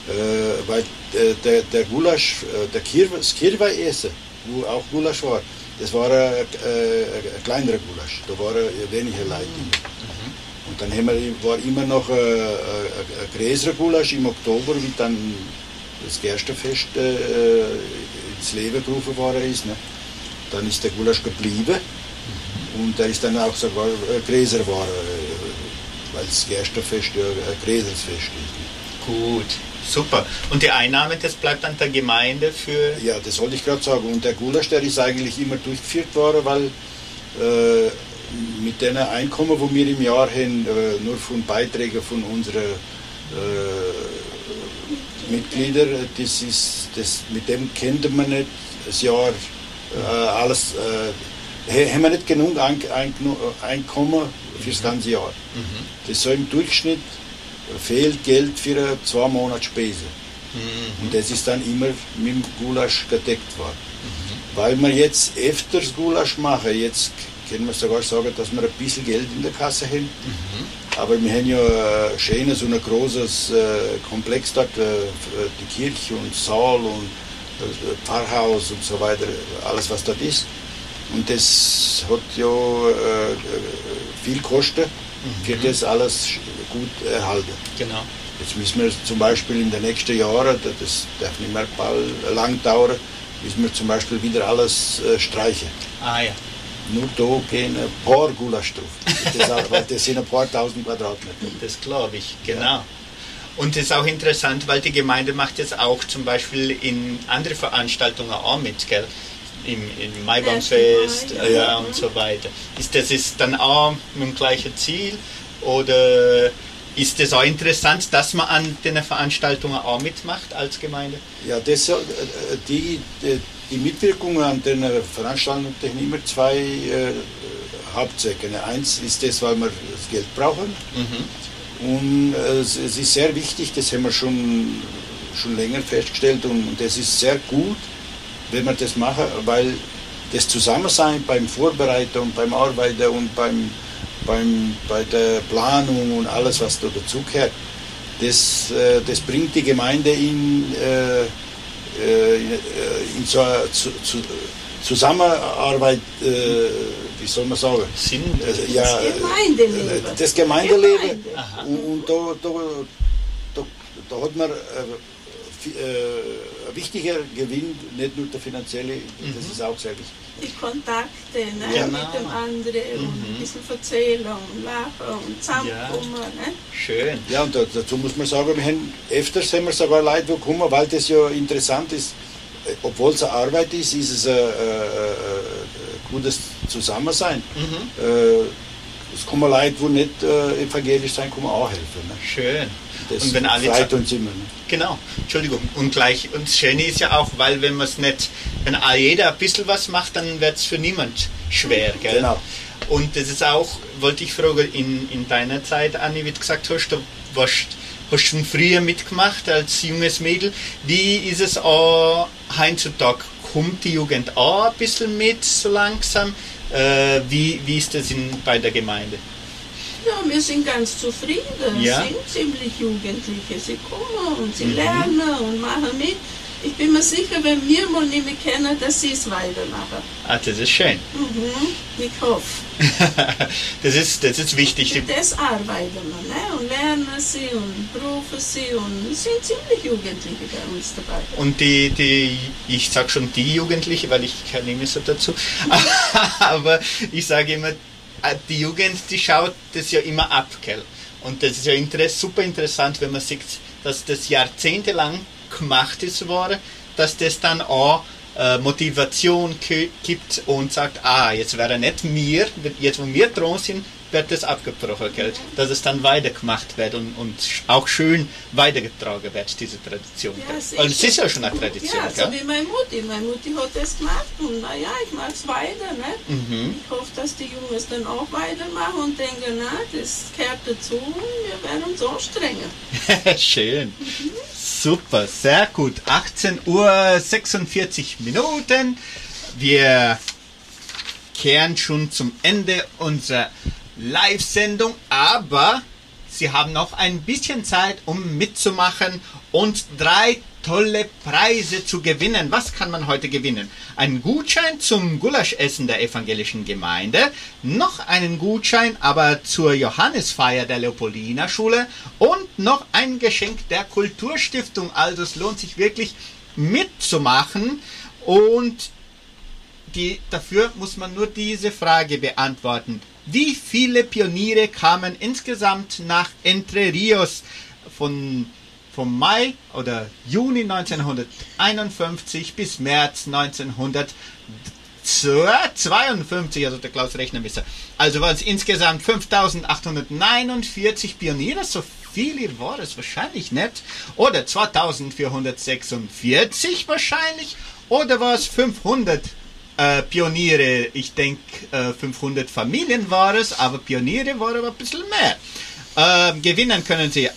Äh, weil äh, der, der Gulasch, äh, der Kir das Kirweihessen, wo auch Gulasch war, das war ein, äh, ein kleinerer Gulasch, da waren weniger Leute. Und dann haben wir, war immer noch ein, ein, ein größerer Gulasch im Oktober, wie dann das Gerstenfest äh, ins Leben gerufen worden ist. Ne? Dann ist der Gulasch geblieben und der ist dann auch sogar äh, größer geworden, äh, weil das Gerstenfest ja ein größeres Fest ist. Ne? Gut, super. Und die Einnahme, das bleibt dann der Gemeinde für. Ja, das wollte ich gerade sagen. Und der Gulasch, der ist eigentlich immer durchgeführt worden, weil äh, mit den Einkommen, wo wir im Jahr haben, äh, nur von Beiträgen von unseren äh, Mitgliedern, das ist, das, mit dem könnte man nicht das Jahr äh, alles, äh, haben wir nicht genug Ein Ein Einkommen für das ganze Jahr. Das so im Durchschnitt fehlt Geld für zwei Monate Spese. Und das ist dann immer mit dem Gulasch gedeckt worden. Weil wir jetzt öfters Gulasch machen, jetzt können wir sogar sagen, dass wir ein bisschen Geld in der Kasse haben. Aber wir haben ja ein schönes und ein großes äh, Komplex dort, äh, die Kirche und Saal und äh, Pfarrhaus und so weiter, alles was dort ist. Und das hat ja viel Kosten, für das alles gut erhalten. Genau. Jetzt müssen wir zum Beispiel in den nächsten Jahren, da- das darf nicht mehr lang dauern, müssen wir zum Beispiel wieder alles äh, streichen. Ah ja. Nur da gehen ein paar Gulasch drauf. Das, auch- weil das sind ein paar tausend Quadratmeter. Das glaube ich, genau. Und das ist auch interessant, weil die Gemeinde macht jetzt auch zum Beispiel in andere Veranstaltungen auch mit, gell? Im, im Maibaumfest äh, ja. ja, und so weiter. Ist das ist dann auch mit dem gleichen Ziel oder ist das auch interessant, dass man an den Veranstaltungen auch mitmacht als Gemeinde? Ja, das, äh, die, die, die Mitwirkung an den Veranstaltungen haben immer zwei äh, Hauptzwecke. Eins ist das, weil wir das Geld brauchen. Und äh, es, es ist sehr wichtig, das haben wir schon, schon länger festgestellt und, und das ist sehr gut, wenn wir das machen, weil das Zusammensein beim Vorbereiten und beim Arbeiten und beim, beim, bei der Planung und alles, was da dazugehört, das, äh, das bringt die Gemeinde in, äh, äh, in so eine zu, zu, Zusammenarbeit, wie soll man sagen? Sinn? Äh, ja, Das Gemeindeleben. Das Gemeindeleben. Gemeinde. Aha. Und, und da, da, da, da hat man ein wichtiger Gewinn, nicht nur der finanzielle, das ist auch sehr wichtig. Die Kontakte ne, Genau. mit dem anderen und ein bisschen erzählen und lachen und zusammenkommen. Ne? Schön. Ja, und da, dazu muss man sagen, wir haben, öfters haben wir sogar Leute, die kommen, weil das ja interessant ist. Äh, Obwohl es eine Arbeit ist, ist es ein, äh, äh, äh, gutes Zusammensein. Äh, es kommen Leute, die nicht äh, evangelisch sein, kommen auch helfen. Ne? Schön. Das und wenn alle freut uns immer. Ne? Genau, Entschuldigung. Und gleich, und das Schöne ist ja auch, weil wenn man es nicht, wenn jeder ein bisschen was macht, dann wird es für niemand schwer, gell? Genau. Und das ist auch, wollte ich fragen, in, in deiner Zeit, Anni, wie du gesagt hast, du warst, hast schon früher mitgemacht als junges Mädel. Wie ist es auch heutzutage? Kommt die Jugend auch ein bisschen mit, so langsam? Äh, wie, wie ist das in, bei der Gemeinde? Ja, wir sind ganz zufrieden. Ja. Es sind ziemlich Jugendliche. Sie kommen und Mhm. sie lernen und machen mit. Ich bin mir sicher, wenn wir mal nicht mehr kennen, dass sie es weitermachen. Ah, das ist schön. Mhm. Ich hoffe. das, ist, das ist wichtig. Für das arbeiten wir. Ne? Und lernen sie und rufen sie und es sind ziemlich Jugendliche bei uns dabei. Und die, die, ich sag schon die Jugendliche, weil ich mehr so dazu, aber ich sage immer, äh, die Jugend, die schaut das ja immer ab, gell? Und das ist ja super interessant, wenn man sieht, dass das jahrzehntelang gemacht ist worden, dass das dann auch äh, Motivation gibt und sagt, ah, jetzt wäre nicht mir, jetzt wo wir dran sind, wird das abgebrochen, gell? dass es dann weitergemacht wird und, und auch schön weitergetragen wird, diese Tradition. Ja. Weil es ist ja schon eine Tradition. Ja, so wie meine Mutti. Meine Mutti hat das gemacht und naja, ich mache es weiter. Ne? Mhm. Ich hoffe, dass die Jungs dann auch weitermachen und denken, na, das gehört dazu und wir werden uns anstrengen. Schön. Super, sehr gut. 18 Uhr 46 Minuten. Wir kehren schon zum Ende unserer Live-Sendung, aber Sie haben noch ein bisschen Zeit, um mitzumachen und drei tolle Preise zu gewinnen. Was kann man heute gewinnen? Ein Gutschein zum Gulaschessen der evangelischen Gemeinde, noch einen Gutschein aber zur Johannesfeier der Leopoldina Schule und noch ein Geschenk der Kulturstiftung. Also es lohnt sich wirklich mitzumachen und die, dafür muss man nur diese Frage beantworten. Wie viele Pioniere kamen insgesamt nach Entre Rios von, vom Mai oder Juni 1951 bis März 1952, also der Klaus rechnen müsste. Also waren es insgesamt 5849 Pioniere, so viele war es wahrscheinlich nicht. Oder 2446 wahrscheinlich. Oder war es 500 äh, Pioniere, ich denke äh, 500 Familien war es, aber Pioniere waren aber ein bisschen mehr. Ähm, gewinnen können sie,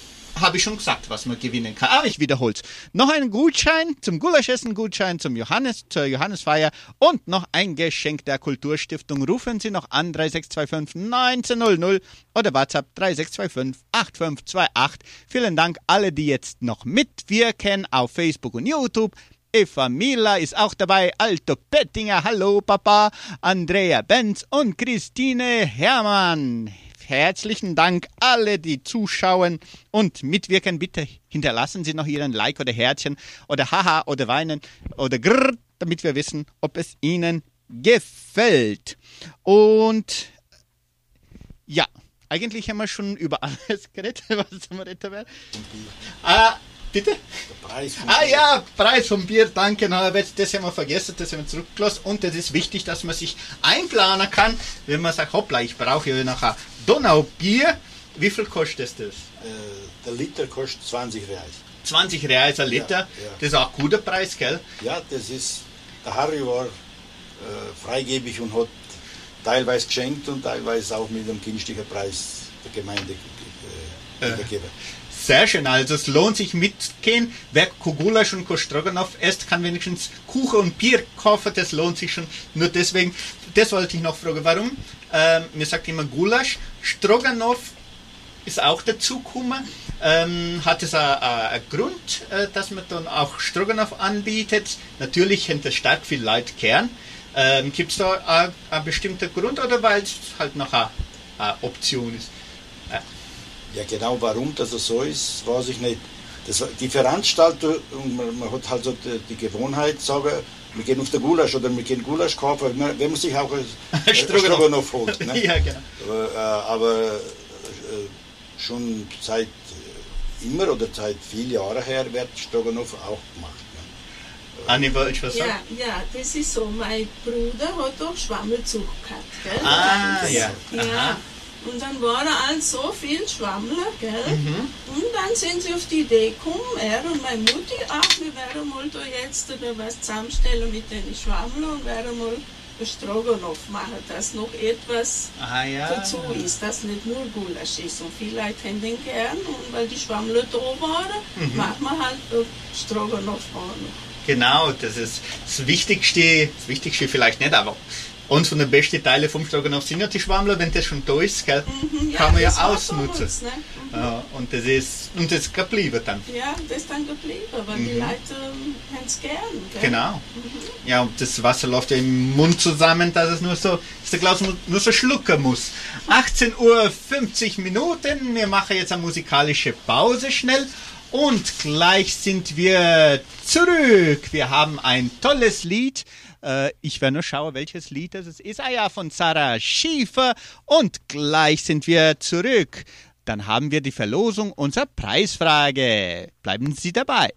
habe ich schon gesagt, was man gewinnen kann, aber ich wiederhole es. Noch ein Gutschein zum Gulaschessen, Gutschein zum Johannes, zur Johannesfeier und noch ein Geschenk der Kulturstiftung. Rufen Sie noch an 3625 1900 oder WhatsApp 3625 8528. Vielen Dank alle, die jetzt noch mitwirken auf Facebook und YouTube. Eva Mila ist auch dabei, Alto Pettinger, hallo Papa, Andrea Benz und Christine Hermann. Herzlichen Dank alle, die zuschauen und mitwirken. Bitte hinterlassen Sie noch Ihren Like oder Herzchen oder Haha oder Weinen oder Grrr, damit wir wissen, ob es Ihnen gefällt. Und ja, eigentlich haben wir schon über alles geredet, was wir reden werden. Ah, bitte? Preis vom Ah ja, Preis vom Bier, danke. Na, das haben wir vergessen, das haben wir zurückgelassen. Und es ist wichtig, dass man sich einplanen kann, wenn man sagt, hoppla, ich brauche ja nachher Donaubier. Wie viel kostet das? Äh, der Liter kostet 20 Reais. 20 Reais ein Liter. Ja, ja. Das ist auch ein guter Preis, gell? Ja, das ist, der Harry war äh, freigebig und hat teilweise geschenkt und teilweise auch mit einem günstigen Preis der Gemeinde äh, Äh. übergeben. Sehr schön, also es lohnt sich mitgehen. Wer Kugulasch und Kostroganow isst, kann wenigstens Kuchen und Bier kaufen, das lohnt sich schon. Nur deswegen, das wollte ich noch fragen, warum? Ähm, mir sagt immer Gulasch, Stroganow ist auch dazugekommen. Ähm, hat es einen Grund, äh, dass man dann auch Stroganow anbietet? Natürlich hinter stark viel Leute gern. Ähm, Gibt es da einen bestimmten Grund oder weil es halt noch eine Option ist? Ja, genau warum das so ist, weiß ich nicht. Das, die Veranstalter, und man, man hat halt so die, die Gewohnheit, sagen, wir gehen auf den Gulasch oder wir gehen Gulasch kaufen, man- wenn man sich auch ein Stroganoff. Holt. Ne? ja, genau. Aber, äh, aber äh, schon seit äh, immer oder seit vielen Jahren her wird Stroganoff auch gemacht. Ne? Anni, wollte ich was sagen? Ja, ja, das ist so. Mein Bruder hat doch Schwammelzucht gehabt, gell? Ah, Das- ja. ja. Aha. Und dann waren alles so viel Schwammler, gell? Mhm. Und dann sind sie auf die Idee gekommen, er und meine Mutti, ach, wir werden mal da jetzt da was zusammenstellen mit den Schwammlern und werden mal ein Stroganoff machen, dass noch etwas Ah ja. dazu ist, dass nicht nur Gulasch ist. Und viele Leute haben den gern und weil die Schwammler da waren, Mhm. macht man halt ein Stroganoff auch noch. Genau, das ist das Wichtigste, das Wichtigste vielleicht nicht, aber Und von den besten Teilen vom Stroganoff sind ja die Schwammler, wenn das schon da ist, gell, Mhm, kann man ja ausnutzen. damals, Ne? Mhm. Und das ist und das ist geblieben dann. Ja, das ist dann geblieben, weil die Leute ähm, haben es gern. Gell? Genau. Ja, und das Wasser läuft ja im Mund zusammen, dass es nur so, dass der Klaus nur so schlucken muss. 18 Uhr 50 Minuten. Wir machen jetzt eine musikalische Pause schnell. Und gleich sind wir zurück. Wir haben ein tolles Lied. Äh, ich werde nur schauen, welches Lied das ist. Ah ja von Sarah Schiefer. Und gleich sind wir zurück. Dann haben wir die Verlosung unserer Preisfrage. Bleiben Sie dabei.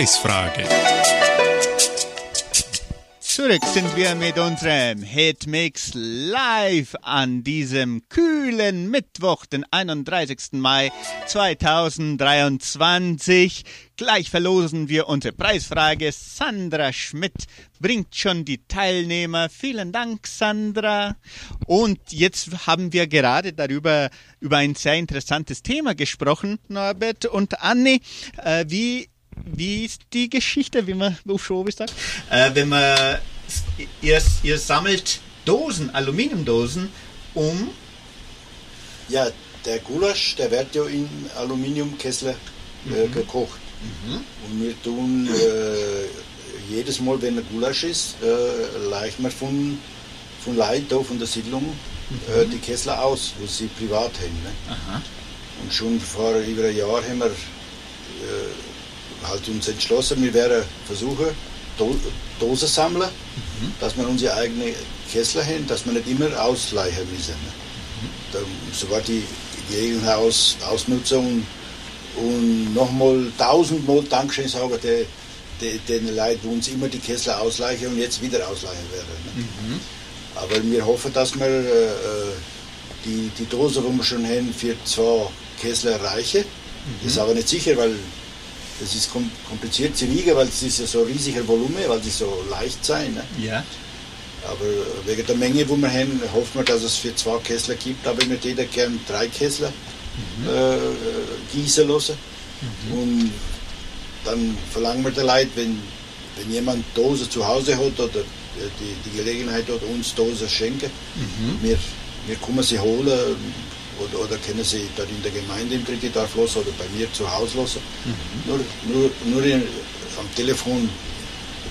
Preisfrage. Zurück sind wir mit unserem Hitmix live an diesem kühlen Mittwoch, den 31. Mai 2023. Gleich verlosen wir unsere Preisfrage. Sandra Schmidt bringt schon die Teilnehmer. Vielen Dank, Sandra. Und jetzt haben wir gerade darüber, über ein sehr interessantes Thema gesprochen, Norbert und Anni. Äh, wie wie ist die Geschichte, wie man auf Schobi sagt? Äh, wenn man, ihr, ihr sammelt Dosen, Aluminiumdosen, um, Ja, der Gulasch, der wird ja in Aluminiumkessel äh, gekocht. Und wir tun äh, jedes Mal, wenn ein Gulasch ist, äh, leicht wir von, von Leuten da von der Siedlung äh, die Kessel aus, wo sie privat haben. Ne? Und schon vor über ein Jahr haben wir äh, halt uns entschlossen, wir werden versuchen, Do Dosen sammeln, dass wir unsere eigenen Kessel haben, dass wir nicht immer ausleihen müssen. Ne? da soweit die Gelegenheit aus, ausnutzen und, und nochmal tausendmal Dankeschön sagen den, den, den Leuten, die uns immer die Kessler ausleihen und jetzt wieder ausleihen werden. Mhm. Aber wir hoffen, dass wir äh, äh, die, die Dose, die wir schon haben, für zwei Kessler reichen. Das ist aber nicht sicher, weil das ist kom kompliziert zu wiegen, weil es ist ja so ein riesiger Volumen, weil sie so leicht sein. Ne? Ja. Aber wegen der Menge, wo wir haben, hoffen wir, dass es für zwei Kessler gibt, aber nicht jeder gern drei Kessler äh, gießen lassen. Und dann verlangen wir den Leuten, wenn, wenn jemand Dose zu Hause hat oder äh, die, die Gelegenheit hat, uns Dose schenken, wir, wir können sie holen oder, oder können sie dort in der Gemeinde im Dorf los oder bei mir zu Hause lassen. Nur, nur, nur in, am Telefon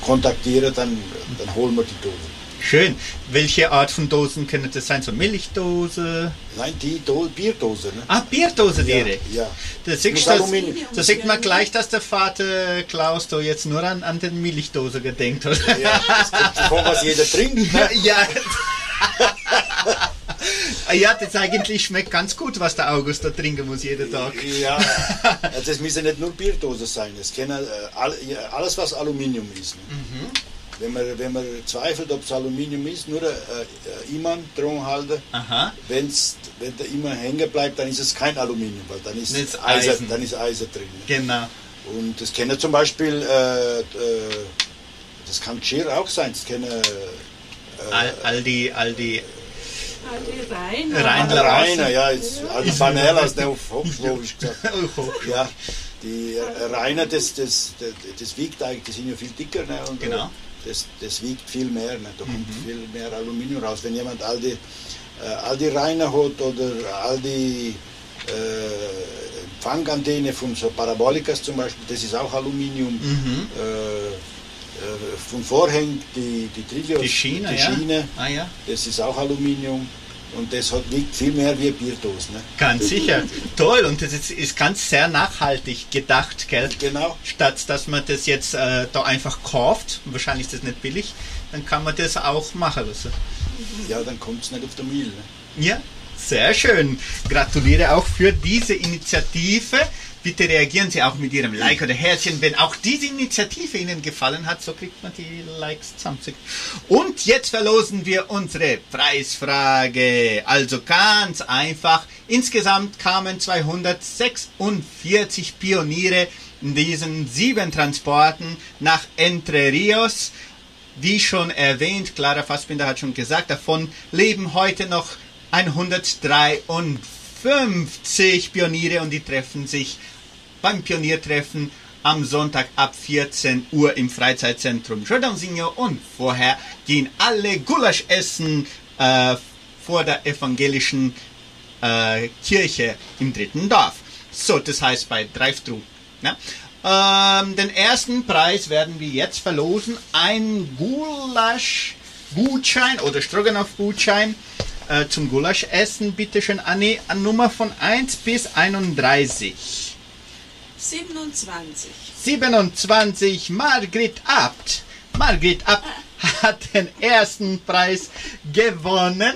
kontaktieren, dann, dann holen wir die Dose. Schön. Welche Art von Dosen können das sein? So Milchdose? Nein, die Do Bierdose. Ne? Ah, Bierdose ja, direkt. ja. Das sieht das, Aluminium. da sieht man gleich, dass der Vater Klaus da jetzt nur an, an den Milchdose gedenkt hat. Ja, das kommt davon, was jeder trinkt. Ne? ja. ja, das eigentlich schmeckt ganz gut, was der August da trinken muss jeden Tag. Ja, also das müssen nicht nur Bierdosen sein. Es kann äh, alles, was Aluminium ist. Ne? Mhm. Wenn, man, wenn man zweifelt, ob es Aluminium ist, nur der äh, Iman dran halten. Wenn's, wenn der Iman hängen bleibt, dann ist es kein Aluminium, weil dann ist, Das Eisen. Eisen. dann ist Eisen drin. Ne? Genau. Und das kann ja zum Beispiel, äh, äh, das kann Geschirr auch sein. Das kann, äh, All, all die, all die. Die Rainer. Rainer. Rainer, ja, jetzt, also Panelas, der auf Hochschwabisch gesagt. Ja, die Rainer, das, das, das, das wiegt eigentlich, die sind ja viel dicker. Ne? Und Genau. das, das wiegt viel mehr, ne? da kommt viel mehr Aluminium raus. Wenn jemand all die, äh, all die Rainer hat oder all die äh, Empfangantenne von so Parabolikas zum Beispiel, das ist auch Aluminium. Mhm. Äh, äh, von Vorhängen, die, die Trillios, Die Schiene, die ja. Schiene, Ah ja. das ist auch Aluminium. Und das hat, wiegt viel mehr wie eine Bierdose. Ne? Ganz sicher. Toll. Und das ist, ist ganz sehr nachhaltig gedacht, gell? Genau. Statt dass man das jetzt äh, da einfach kauft, wahrscheinlich ist das nicht billig, dann kann man das auch machen lassen. Ja, dann kommt es nicht auf der Müll. Ne? Ja, sehr schön. Gratuliere auch für diese Initiative. Bitte reagieren Sie auch mit Ihrem Like oder Herzchen, wenn auch diese Initiative Ihnen gefallen hat, so kriegt man die Likes 20. Und jetzt verlosen wir unsere Preisfrage. Also ganz einfach. Insgesamt kamen 246 Pioniere in diesen sieben Transporten nach Entre Rios. Wie schon erwähnt, Clara Fassbinder hat schon gesagt, davon leben heute noch 153 Pioniere und die treffen sich beim Pioniertreffen am Sonntag ab 14 Uhr im Freizeitzentrum Jordãozinho und vorher gehen alle Gulasch essen äh, vor der evangelischen äh, Kirche im dritten Dorf. So, das heißt bei Drive-Thru. Ne? Ähm, den ersten Preis werden wir jetzt verlosen. Ein Gulasch-Gutschein oder Stroganoff-Gutschein äh, zum Gulaschessen. Bitte schön, Anni, an Nummer von 1 bis 31. 27. 27, Margret Abt. Margret Abt hat den ersten Preis gewonnen.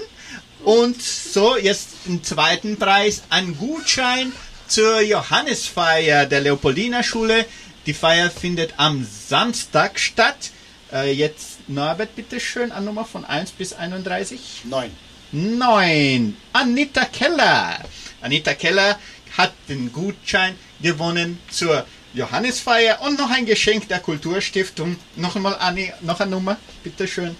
Und so, jetzt den zweiten Preis, ein Gutschein zur Johannesfeier der Leopoldina Schule. Die Feier findet am Samstag statt. Äh, jetzt Norbert, bitteschön, an Nummer von 1 bis 31. Neun. 9. Anita Keller. Anita Keller hat den Gutschein gewonnen zur Johannesfeier und noch ein Geschenk der Kulturstiftung. Noch einmal, Anni, noch eine Nummer, bitteschön.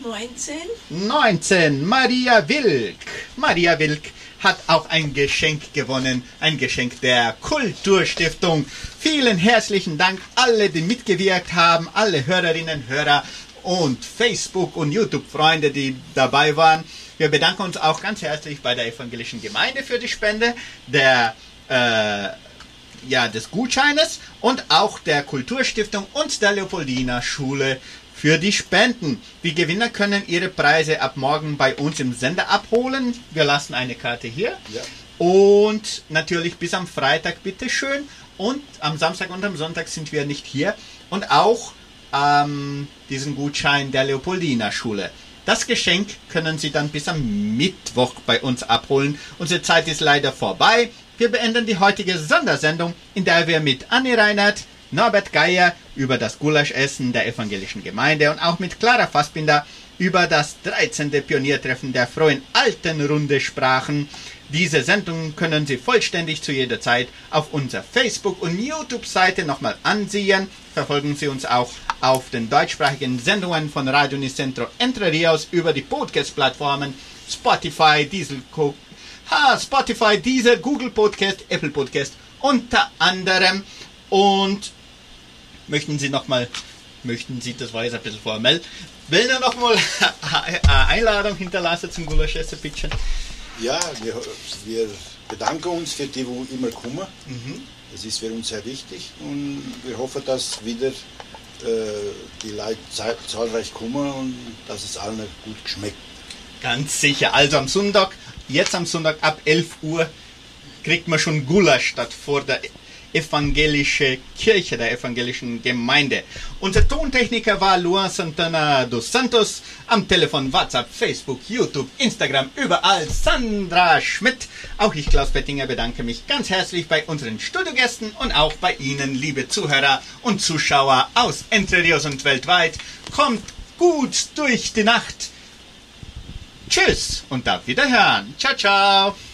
19. 19. Maria Wilk. Maria Wilk hat auch ein Geschenk gewonnen. Ein Geschenk der Kulturstiftung. Vielen herzlichen Dank alle, die mitgewirkt haben, alle Hörerinnen, Hörer und Facebook- und YouTube-Freunde, die dabei waren. Wir bedanken uns auch ganz herzlich bei der evangelischen Gemeinde für die Spende der, äh, ja, des Gutscheines und auch der Kulturstiftung und der Leopoldina Schule für die Spenden. Die Gewinner können ihre Preise ab morgen bei uns im Sender abholen. Wir lassen eine Karte hier. Ja. Und natürlich bis am Freitag bitteschön. Und am Samstag und am Sonntag sind wir nicht hier. Und auch ähm, diesen Gutschein der Leopoldina Schule. Das Geschenk können Sie dann bis am Mittwoch bei uns abholen. Unsere Zeit ist leider vorbei. Wir beenden die heutige Sondersendung, in der wir mit Anni Reinhardt, Norbert Geier über das Gulaschessen der evangelischen Gemeinde und auch mit Clara Fassbinder über das 13. Pioniertreffen der Frohen Altenrunde sprachen. Diese Sendung können Sie vollständig zu jeder Zeit auf unserer Facebook- und YouTube-Seite nochmal ansehen. Verfolgen Sie uns auch auf den deutschsprachigen Sendungen von Radio Nicentro Entre Rios über die Podcast-Plattformen Spotify, Diesel, ha, Spotify, Diesel, Google Podcast, Apple Podcast unter anderem. Und möchten Sie nochmal, möchten Sie, das war jetzt ein bisschen formell, will er nochmal eine Einladung hinterlassen zum Gulaschessen, bitte? Ja, wir, wir bedanken uns für die, die immer kommen. Mhm. Das ist für uns sehr wichtig und wir hoffen, dass wieder äh, die Leute zahlreich kommen und dass es allen gut schmeckt. Ganz sicher. Also am Sonntag, jetzt am Sonntag ab 11 Uhr, kriegt man schon Gulasch statt vor der evangelische Kirche, der evangelischen Gemeinde. Unser Tontechniker war Luan Santana dos Santos. Am Telefon, WhatsApp, Facebook, YouTube, Instagram, überall Sandra Schmidt. Auch ich, Klaus Bettinger, bedanke mich ganz herzlich bei unseren Studiogästen und auch bei Ihnen, liebe Zuhörer und Zuschauer aus Entre Rios und weltweit. Kommt gut durch die Nacht. Tschüss und auf Wiederhören. Ciao, ciao.